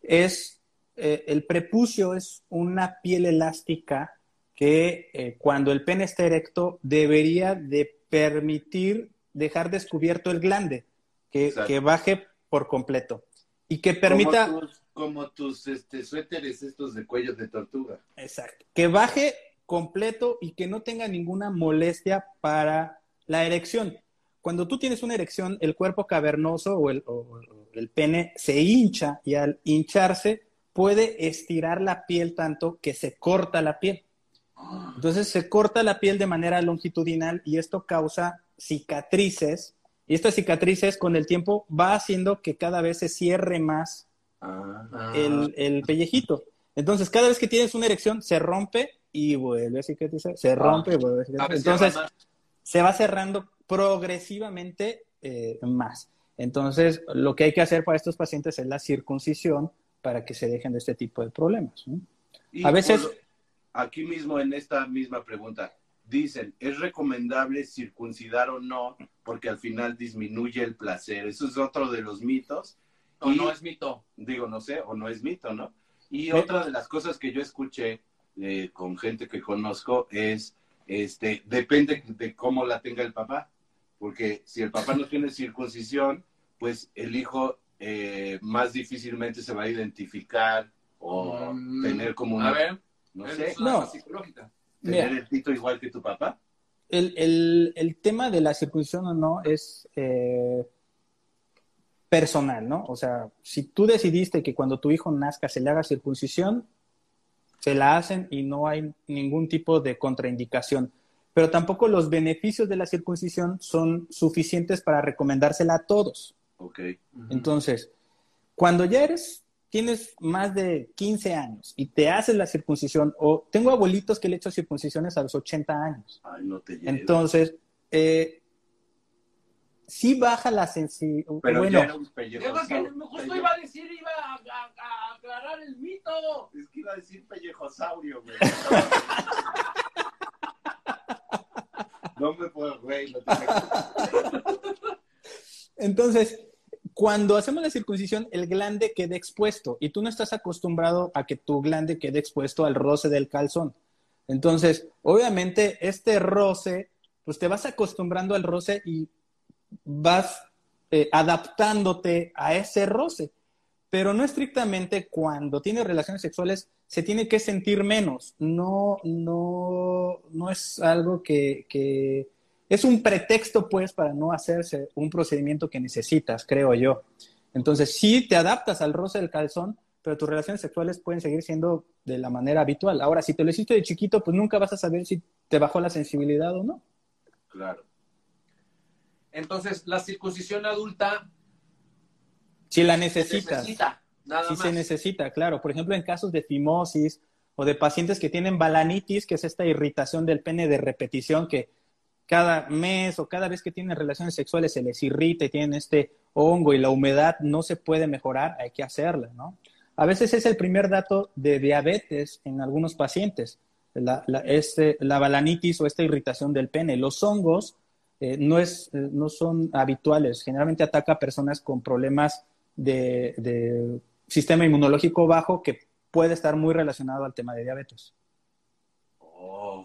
Es eh, el prepucio es una piel elástica que cuando el pene está erecto debería de permitir dejar descubierto el glande, que, baje por completo y que permita Como tus, como tus este, suéteres estos de cuello de tortuga. Exacto. Que baje completo y que no tenga ninguna molestia para la erección. Cuando tú tienes una erección, el cuerpo cavernoso o el, o- el pene se hincha y al hincharse puede estirar la piel tanto que se corta la piel. Entonces se corta la piel de manera longitudinal y esto causa cicatrices y estas cicatrices con el tiempo va haciendo que cada vez se cierre más Ah, el, el pellejito. Entonces, cada vez que tienes una erección, se rompe y vuelve a cicatrizar, se rompe y vuelve a cicatrizar. veces Entonces. Se va cerrando progresivamente eh, más. Entonces, lo que hay que hacer para estos pacientes es la circuncisión para que se dejen de este tipo de problemas. ¿no? y a veces- por aquí mismo en esta misma pregunta, dicen, ¿es recomendable circuncidar o no? Porque al final disminuye el placer. Eso es otro de los mitos. O Y- no es mito. digo, no sé, o no es mito, ¿no? Y otra de las cosas que yo escuché eh, con gente que conozco es, este, depende de cómo la tenga el papá, porque si el papá no tiene circuncisión, pues el hijo eh, más difícilmente se va a identificar o Mm, tener como A una, ver, no sé, No. psicológica. tener Mira. el pito igual que tu papá. El, el- el tema de la circuncisión o no es eh, personal, ¿no? O sea, si tú decidiste que cuando tu hijo nazca se le haga circuncisión, se la hacen y no hay ningún tipo de contraindicación. Pero tampoco los beneficios de la circuncisión son suficientes para recomendársela a todos. Ok. Entonces, cuando ya eres, tienes más de 15 años y te haces la circuncisión, o tengo abuelitos que le he hecho circuncisiones a los 80 años. Ay, no te lleves. Entonces, eh, sí baja la sensibilidad. Pero bueno, ya era un pellejo. Yo creo que justo iba a decir, iba a, a- el mito. Es que iba a decir pellejosaurio, güey. No me puedo, güey. No te Entonces, cuando hacemos la circuncisión, el glande queda expuesto y tú no estás acostumbrado a que tu glande quede expuesto al roce del calzón. Entonces, obviamente, este roce, pues te vas acostumbrando al roce y vas eh, adaptándote a ese roce. Pero no estrictamente cuando tienes relaciones sexuales se tiene que sentir menos. No, no, no es algo que, que es un pretexto, pues, para no hacerse un procedimiento que necesitas, creo yo. Entonces, sí te adaptas al roce del calzón, pero tus relaciones sexuales pueden seguir siendo de la manera habitual. Ahora, si te lo hiciste de chiquito, pues nunca vas a saber si te bajó la sensibilidad o no. Claro. Entonces, la circuncisión adulta Si la necesitas. necesita, nada Sí más. se necesita, claro. Por ejemplo, en casos de fimosis o de pacientes que tienen balanitis, que es esta irritación del pene de repetición que cada mes o cada vez que tienen relaciones sexuales se les irrita y tienen este hongo y la humedad no se puede mejorar, hay que hacerla, ¿no? A veces es el primer dato de diabetes en algunos pacientes, la, la- este, la balanitis o esta irritación del pene. Los hongos eh, no, es, eh, no son habituales, generalmente ataca a personas con problemas de, de sistema inmunológico bajo que puede estar muy relacionado al tema de diabetes. Oh.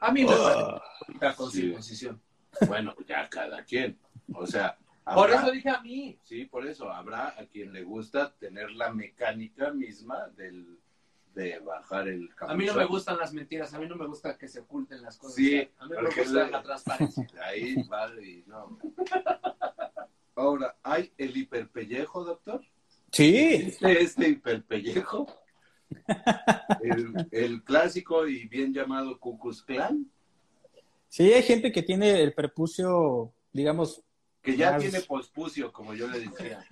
A mí me Ah. parece con Sí. circuncisión. Bueno, ya cada quien. O sea, Por eso dije a mí. Sí, por eso habrá a quien le gusta tener la mecánica misma del, de bajar el A mí no me gustan las mentiras, a mí no me gusta que se oculten las cosas. Sí, a mí me gusta la transparencia. <laughs> Ahí vale y no. Ahora, ¿hay el hiperpellejo, doctor? Sí, ¿Existe este hiperpellejo? El, el clásico y bien llamado Cucus Clan, sí, hay gente que tiene el prepucio, digamos, que ya Más- tiene pospucio, como yo le decía.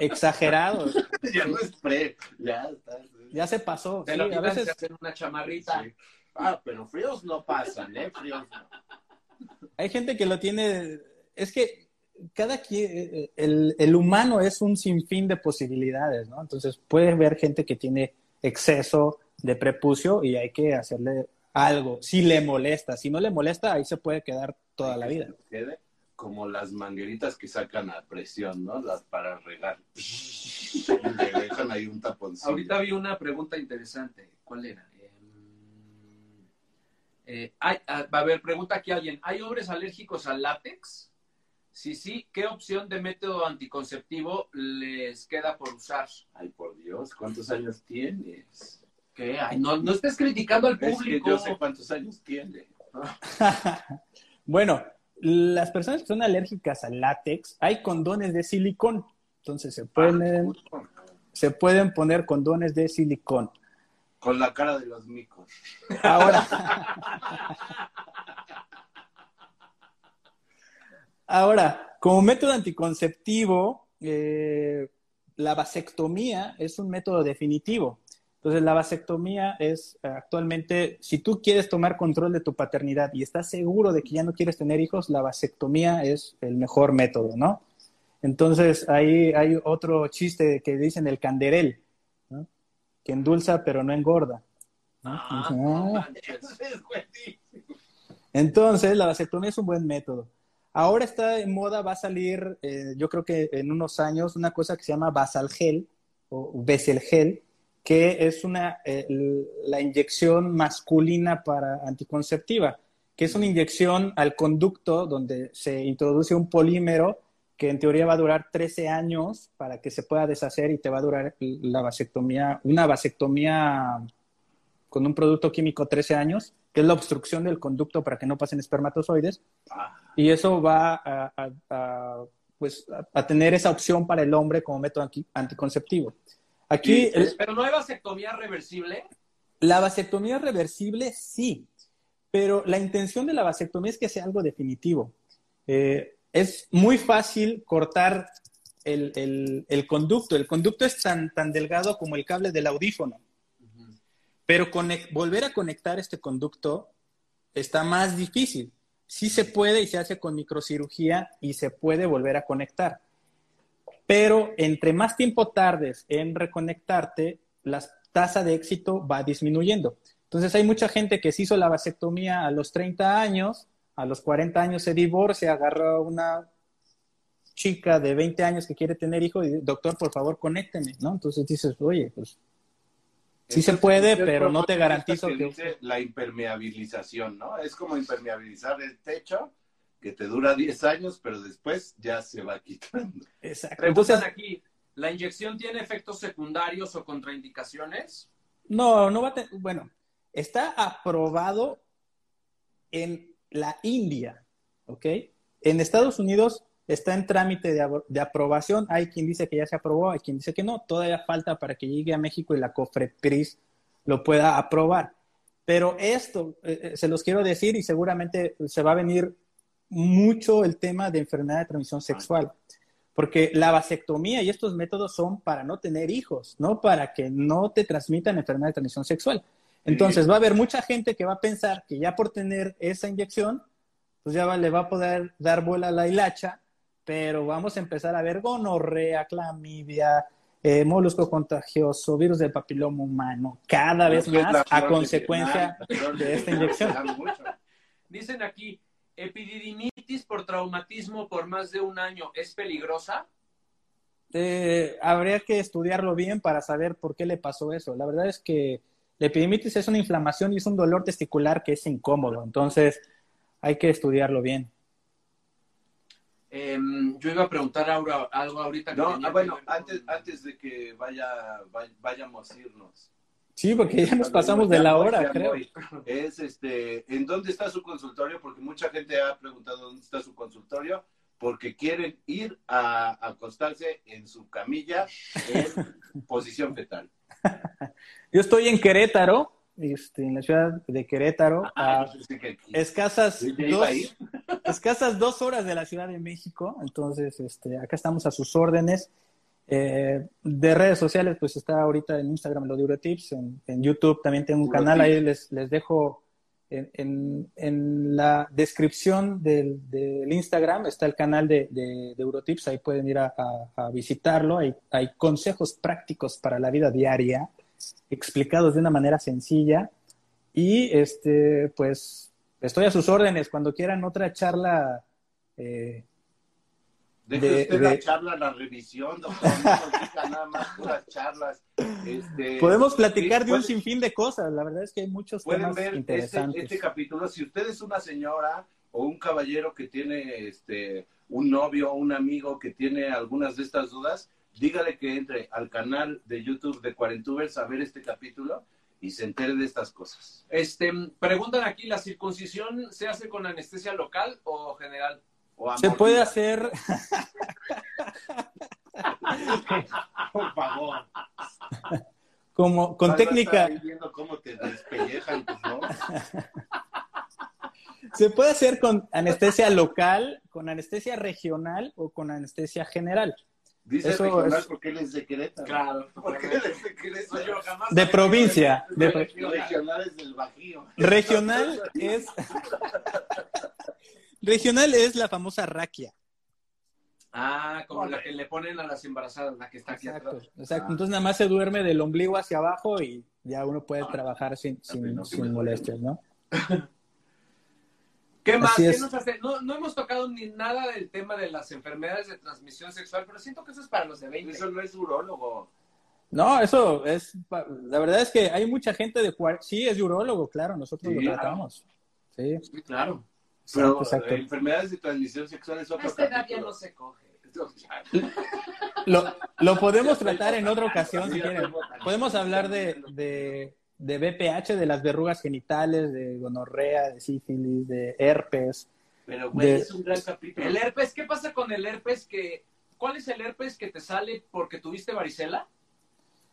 exagerado. <laughs> ya no es pre, ya está. Ya se pasó. Te sí, lo a quitan veces hacen una chamarrita. Sí. Ah, pero fríos no pasan, ¿eh? Fríos no. hay gente que lo tiene. Es que cada quien, eh, el, el humano es un sinfín de posibilidades, ¿no? Entonces puede ver gente que tiene exceso de prepucio y hay que hacerle algo. Si le molesta, si no le molesta, ahí se puede quedar toda la vida. Quede como las mangueritas que sacan a presión, ¿no? Las para regar. <laughs> Le dejan ahí un taponcillo. Ahorita vi una pregunta interesante. ¿Cuál era? Em, eh, hay- a, a ver, pregunta aquí alguien. ¿Hay hombres alérgicos al látex? Si sí, ¿qué opción de método anticonceptivo les queda por usar? Ay, por Dios, ¿cuántos años tienes? ¿Qué? Ay, no, no estés criticando al Es que público. yo sé cuántos años tiene. <laughs> bueno, las personas que son alérgicas al látex, hay condones de silicón. Entonces se pueden, se pueden poner condones de silicón. Con la cara de los micos. Ahora, <laughs> ahora, como método anticonceptivo, eh, la vasectomía es un método definitivo. Entonces, la vasectomía es eh, actualmente, si tú quieres tomar control de tu paternidad y estás seguro de que ya no quieres tener hijos, la vasectomía es el mejor método, ¿no? Entonces, ahí hay otro chiste que dicen el canderel, ¿no? que endulza pero no engorda. ¿no? Ah, no "Ah, <laughs> entonces, la vasectomía es un buen método. Ahora está en moda, va a salir, eh, yo creo que en unos años, una cosa que se llama basalgel o beselgel, que es una, eh, la inyección masculina para anticonceptiva, que es una inyección al conducto donde se introduce un polímero que en teoría va a durar 13 años para que se pueda deshacer y te va a durar la vasectomía, una vasectomía con un producto químico 13 años, que es la obstrucción del conducto para que no pasen espermatozoides, Ah, y eso va a, a- a, pues, a, a tener esa opción para el hombre como método anti- anticonceptivo. Aquí, el- Pero no hay vasectomía reversible. la vasectomía reversible sí, pero la intención de la vasectomía es que sea algo definitivo. Eh, es muy fácil cortar el, el, el conducto. El conducto es tan, tan delgado como el cable del audífono. Pero volver a conectar este conducto está más difícil. Sí se puede y se hace con microcirugía y se puede volver a conectar. Pero entre más tiempo tardes en reconectarte, la tasa de éxito va disminuyendo. Entonces hay mucha gente que se hizo la vasectomía a los 30 años, a los 40 años se divorcia, agarra una chica de 20 años que quiere tener hijo y doctor, por favor, conécteme, ¿no? Entonces dices, oye, pues sí se puede, pero no te garantizo que... Dice la impermeabilización, ¿no? Es como impermeabilizar el techo que te dura 10 años, pero después ya se va <laughs> quitando. Exacto. Entonces aquí, ¿la inyección tiene efectos secundarios o contraindicaciones? No, no va a tener, bueno, está aprobado en la India, ¿ok? En Estados Unidos está en trámite de, aprobación. Hay quien dice que ya se aprobó, hay quien dice que no. Todavía falta para que llegue a México y la COFREPRIS lo pueda aprobar. Pero esto, eh, eh, se los quiero decir y seguramente se va a venir mucho el tema de enfermedad de transmisión sexual. Porque la vasectomía y estos métodos son para no tener hijos, no para que no te transmitan enfermedad de transmisión sexual. Entonces va a haber mucha gente que va a pensar que ya por tener esa inyección, pues ya le va a poder dar vuela a la hilacha pero vamos a empezar a ver gonorrea, clamidia, eh, molusco contagioso, virus del papiloma humano, cada vez más a consecuencia de esta inyección. Dicen aquí, epididimitis por traumatismo por más de un año, ¿es peligrosa? Eh, habría que estudiarlo bien para saber por qué le pasó eso. La verdad es que la epididimitis es una inflamación y es un dolor testicular que es incómodo, entonces hay que estudiarlo bien. Em, yo iba a preguntar ahora, algo ahorita. no, ah, bueno, antes, antes de que vaya, vayamos a irnos. Sí, porque ya nos pasamos de la hora, creo. Es este, ¿en dónde está su consultorio? Porque mucha gente ha preguntado dónde está su consultorio, porque quieren ir a, acostarse en su camilla en <laughs> posición fetal. Yo estoy en Querétaro, este, en la ciudad de Querétaro, ah, a escasas, dos, <laughs> escasas dos horas de la Ciudad de México. Entonces, este, acá estamos a sus órdenes. Eh, de redes sociales, pues está ahorita en Instagram lo de Eurotips, en, en YouTube también tengo un canal, ahí les, les dejo en, en, la descripción del, del, Instagram está el canal de, de, Eurotips, ahí pueden ir a, a, visitarlo, hay, hay consejos prácticos para la vida diaria explicados de una manera sencilla. Y este, pues, estoy a sus órdenes cuando quieran otra charla. Eh, Deje usted la charla, la revisión, doctor, no nada más puras charlas. Este, Podemos platicar de un sinfín de cosas, la verdad es que hay muchos pueden ver este, interesantes. Este, capítulo, si usted es una señora o un caballero que tiene este, un novio o un amigo que tiene algunas de estas dudas, dígale que entre al canal de YouTube de Cuarentubers a ver este capítulo y se entere de estas cosas. Este, preguntan aquí, ¿la circuncisión se hace con anestesia local o general? se puede hacer... <laughs> Por favor. Como con técnica... Viendo cómo te despellejan, ¿no? <laughs> Se puede hacer con anestesia local, con anestesia regional o con anestesia general. Dice Eso regional es... porque él es de Querétaro. Claro. Porque él es de Querétaro. Yo jamás de provincia. De... Regional es del Bajío. Regional <laughs> es... <laughs> regional es la famosa raquia. Ah, como la que le ponen a las embarazadas, la que está aquí exacto, atrás. Exacto, ah. entonces nada más se duerme del ombligo hacia abajo y ya uno puede trabajar sin, sin, sin molestias, ¿no? <laughs> ¿Qué más? ¿Qué nos hace? No, no, hemos tocado ni nada del tema de las enfermedades de transmisión sexual, pero siento que eso es para los de 20. Eso no es urólogo. No, eso es, la verdad es que hay mucha gente de, sí, es urólogo, claro, nosotros lo tratamos. Sí. sí, claro. Pero exacto. enfermedades de transmisión sexual es otro Esta edad ya no se coge. Lo, lo podemos tratar en otra ocasión si quieren. Podemos hablar de, de de BPH, de las verrugas genitales, de gonorrea, de sífilis, de herpes. Pero, güey, es un gran capítulo. El herpes, ¿qué pasa con el herpes? Que, ¿Cuál es el herpes que te sale porque tuviste varicela?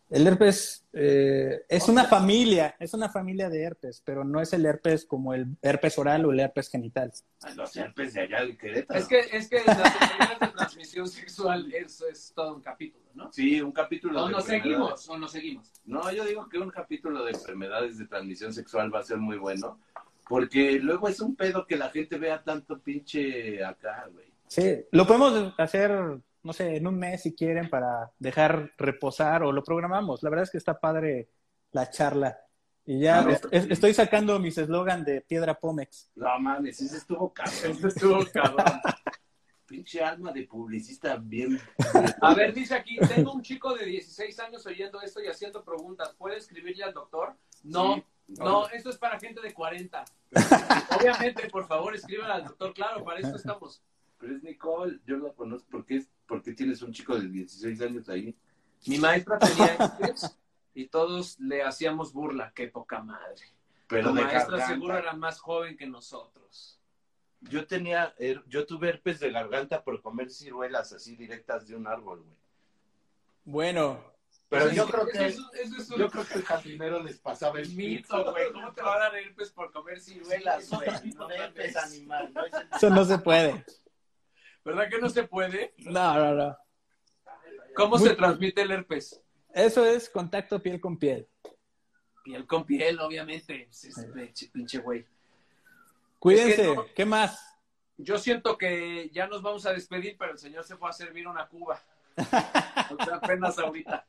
El herpes eh, es una familia, es una familia de herpes, pero no es el herpes como el herpes oral o el herpes genital. Ah, los herpes de allá de Querétaro. Es que, es que las enfermedades de transmisión sexual, eso es todo un capítulo, ¿no? Sí, un capítulo O de nos seguimos, o nos seguimos. No, yo digo que un capítulo de enfermedades de transmisión sexual va a ser muy bueno, porque luego es un pedo que la gente vea tanto pinche acá, güey. Sí, lo podemos hacer, no sé, en un mes si quieren para dejar reposar o lo programamos. La verdad es que está padre la charla. Y ya Claro. est- est- estoy sacando mis eslogan de Piedra Pómex. No mames, ese estuvo cabrón. Esto estuvo cabrón. <laughs> pinche alma de publicista bien. A ver, dice aquí, tengo un chico de 16 años oyendo esto y haciendo preguntas. ¿Puede escribirle al doctor? No, Sí. no, esto es para gente de 40. Obviamente, por favor, escriban al doctor. Claro, para esto estamos. Pero es Nicole, yo lo conozco. ¿Por qué, ¿Por qué tienes un chico de 16 años ahí? Mi maestra tenía herpes y todos le hacíamos burla. Qué poca madre. Pero de maestra garganta. seguro era más joven que nosotros. Yo tenía, her- yo tuve herpes de garganta por comer ciruelas así directas de un árbol, güey. Bueno, Pero Eso yo creo eso que, es un- eso es un yo creo que el jardinero les pasaba el mito, güey. ¿Cómo te va a dar herpes por comer ciruelas, güey? <laughs> No mames. animal, ¿no? eso no se puede. ¿Verdad que no se puede? No, no, no. ¿Cómo Muy- se transmite el herpes? Eso es contacto piel con piel. Piel con piel, obviamente. Sí, sí, pinche- güey. Cuídense. Es que no- ¿Qué más? Yo siento que ya nos vamos a despedir, pero el señor se fue a servir una cuba. <laughs> O sea, apenas ahorita.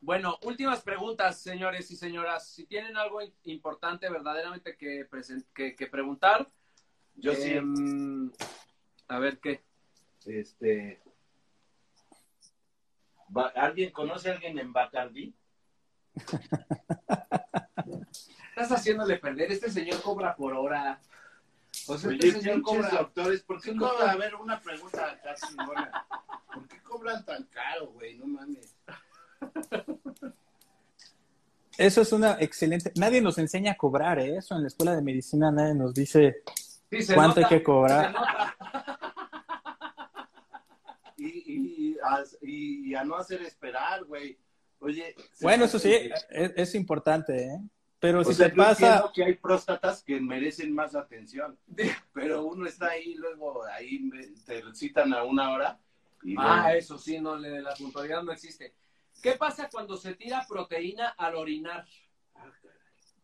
Bueno, últimas preguntas, señores y señoras. Si tienen algo importante verdaderamente que, que, que preguntar, Yo sí, em, a ver qué. este... Va- ¿Alguien conoce a alguien en Bacardí? <laughs> Estás haciéndole perder. Este señor cobra por hora. O sea, Oye, este señor cobra. doctores, ¿por qué cobra. A ver, una pregunta acá chingona. ¿Por qué cobran tan caro, güey? No mames. Eso es una excelente. Nadie nos enseña a cobrar, ¿eh? Eso en la escuela de medicina nadie nos dice Sí, cuánto hay que cobrar. se nota. Y, y, a, y a no hacer esperar, güey. Oye. Bueno, eso sí, que- es, es importante, ¿eh? Pero O si sea, te yo pasa, que hay próstatas que merecen más atención, <laughs> pero uno está ahí, luego ahí me- te citan a una hora y Ah, eso sí, no, le- la puntualidad no existe. ¿Qué pasa cuando se tira proteína al orinar?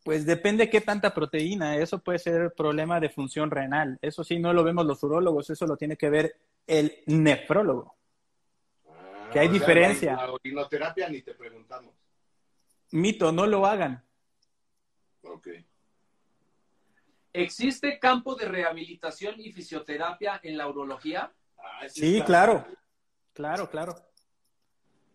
pues depende qué tanta proteína. Eso puede ser problema de función renal. Eso sí, no lo vemos los urólogos, eso lo tiene que ver el nefrólogo. Que hay o sea, diferencia. La, la orinoterapia ni te preguntamos. Mito, no lo hagan. Ok. ¿Existe campo de rehabilitación y fisioterapia en la urología? Ah, Sí, está- claro. Claro, claro.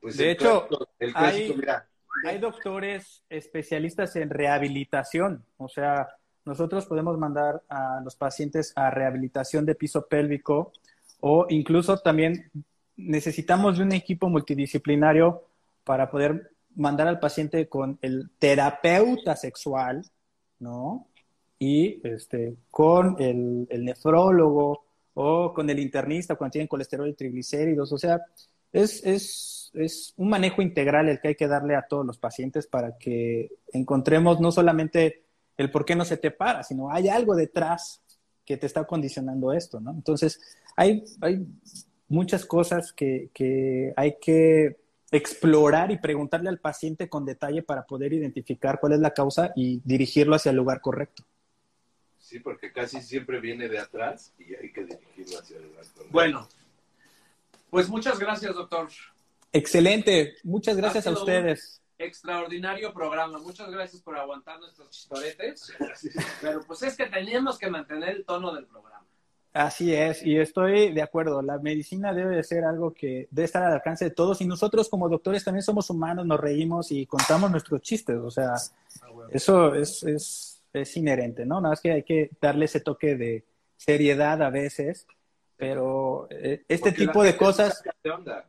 Pues De el hecho, clásico- el hay- mira, Hay doctores especialistas en rehabilitación, o sea, nosotros podemos mandar a los pacientes a rehabilitación de piso pélvico o incluso también necesitamos de un equipo multidisciplinario para poder mandar al paciente con el terapeuta sexual, ¿no? Y este, con el, nefrólogo o con el internista cuando tienen colesterol y triglicéridos, o sea, es, es, es un manejo integral el que hay que darle a todos los pacientes para que encontremos no solamente el por qué no se te para, sino hay algo detrás que te está condicionando esto, ¿no? Entonces, hay, hay muchas cosas que, que hay que explorar y preguntarle al paciente con detalle para poder identificar cuál es la causa y dirigirlo hacia el lugar correcto. sí, porque casi siempre viene de atrás y hay que dirigirlo hacia adelante. Bueno, pues muchas gracias, doctor. Excelente, muchas gracias a ustedes. Extraordinario programa. Muchas gracias por aguantar nuestros chistoretes. <laughs> Pero pues es que teníamos que mantener el tono del programa. Así es, y estoy de acuerdo. La medicina debe de ser algo que debe estar al alcance de todos y nosotros como doctores también somos humanos, nos reímos y contamos nuestros chistes. O sea, eso es, es, es inherente, ¿no? Nada más que hay que darle ese toque de seriedad a veces, pero eh, este tipo de cosas, de onda.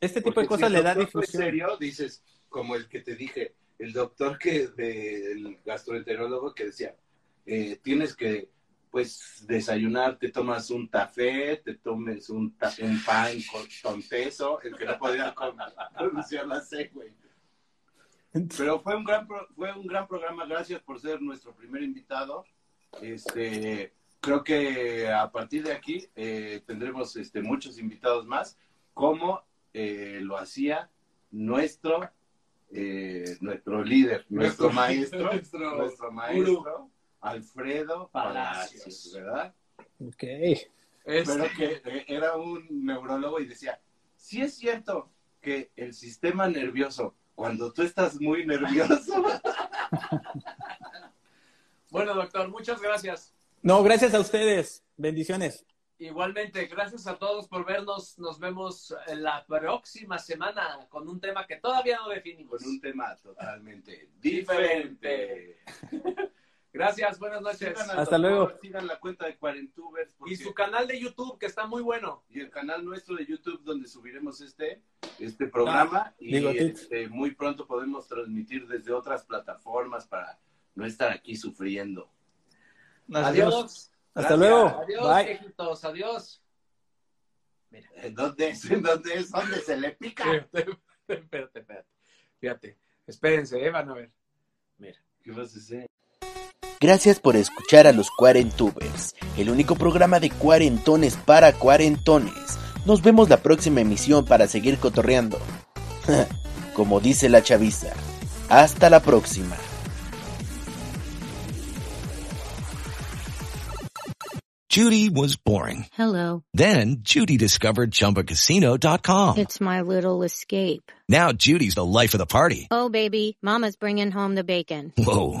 este tipo de cosas si le el da doctor fue difusión. serio, dices, como el que te dije, el doctor que del gastroenterólogo que decía, eh, tienes que pues desayunar, te tomas un café, te tomes un, pan con, con queso, el que no podía pronunciar la C, güey. Pero fue un gran pro- fue un gran programa, gracias por ser nuestro primer invitado. Este, creo que a partir de aquí eh, tendremos este, muchos invitados más, como eh, lo hacía nuestro eh, nuestro líder, nuestro, Nuestro- maestro, <laughs> nuestro nuestro maestro, Alfredo Palacios, Palacios. ¿verdad? Ok. Este, Pero que eh, era un neurólogo y decía, sí es cierto que el sistema nervioso, cuando tú estás muy nervioso, <laughs> Bueno, doctor, muchas gracias. No, gracias a ustedes. Bendiciones. Igualmente, gracias a todos por vernos. Nos vemos la próxima semana con un tema que todavía no definimos. con un tema totalmente diferente. <laughs> Gracias, buenas noches. Hasta doctor, luego. Sigan la cuenta de Cuarentubers porque- Y su canal de YouTube, que está muy bueno. y el canal nuestro de YouTube donde subiremos este, este programa y digo, Tit. este, muy pronto podemos transmitir desde otras plataformas para no estar aquí sufriendo. Adiós. Hasta Gracias. luego. Adiós, Bye. viejitos. Adiós. ¿En ¿Dónde es? ¿En ¿Dónde es? ¿Dónde se le pica? <laughs> espérate, espérate, espérate. Fíjate. Espérense, eh, van a ver. Mira. ¿Qué vas a hacer? Gracias por escuchar a los Cuarentubers, el único programa de cuarentones para cuarentones. Nos vemos la próxima emisión para seguir cotorreando. <laughs> Como dice la chaviza. Hasta la próxima. Judy was boring. Hello. Then Judy discovered ChumbaCasino.com. It's my little escape. Now Judy's the life of the party. Oh, baby, Mama's bringing home the bacon. Whoa,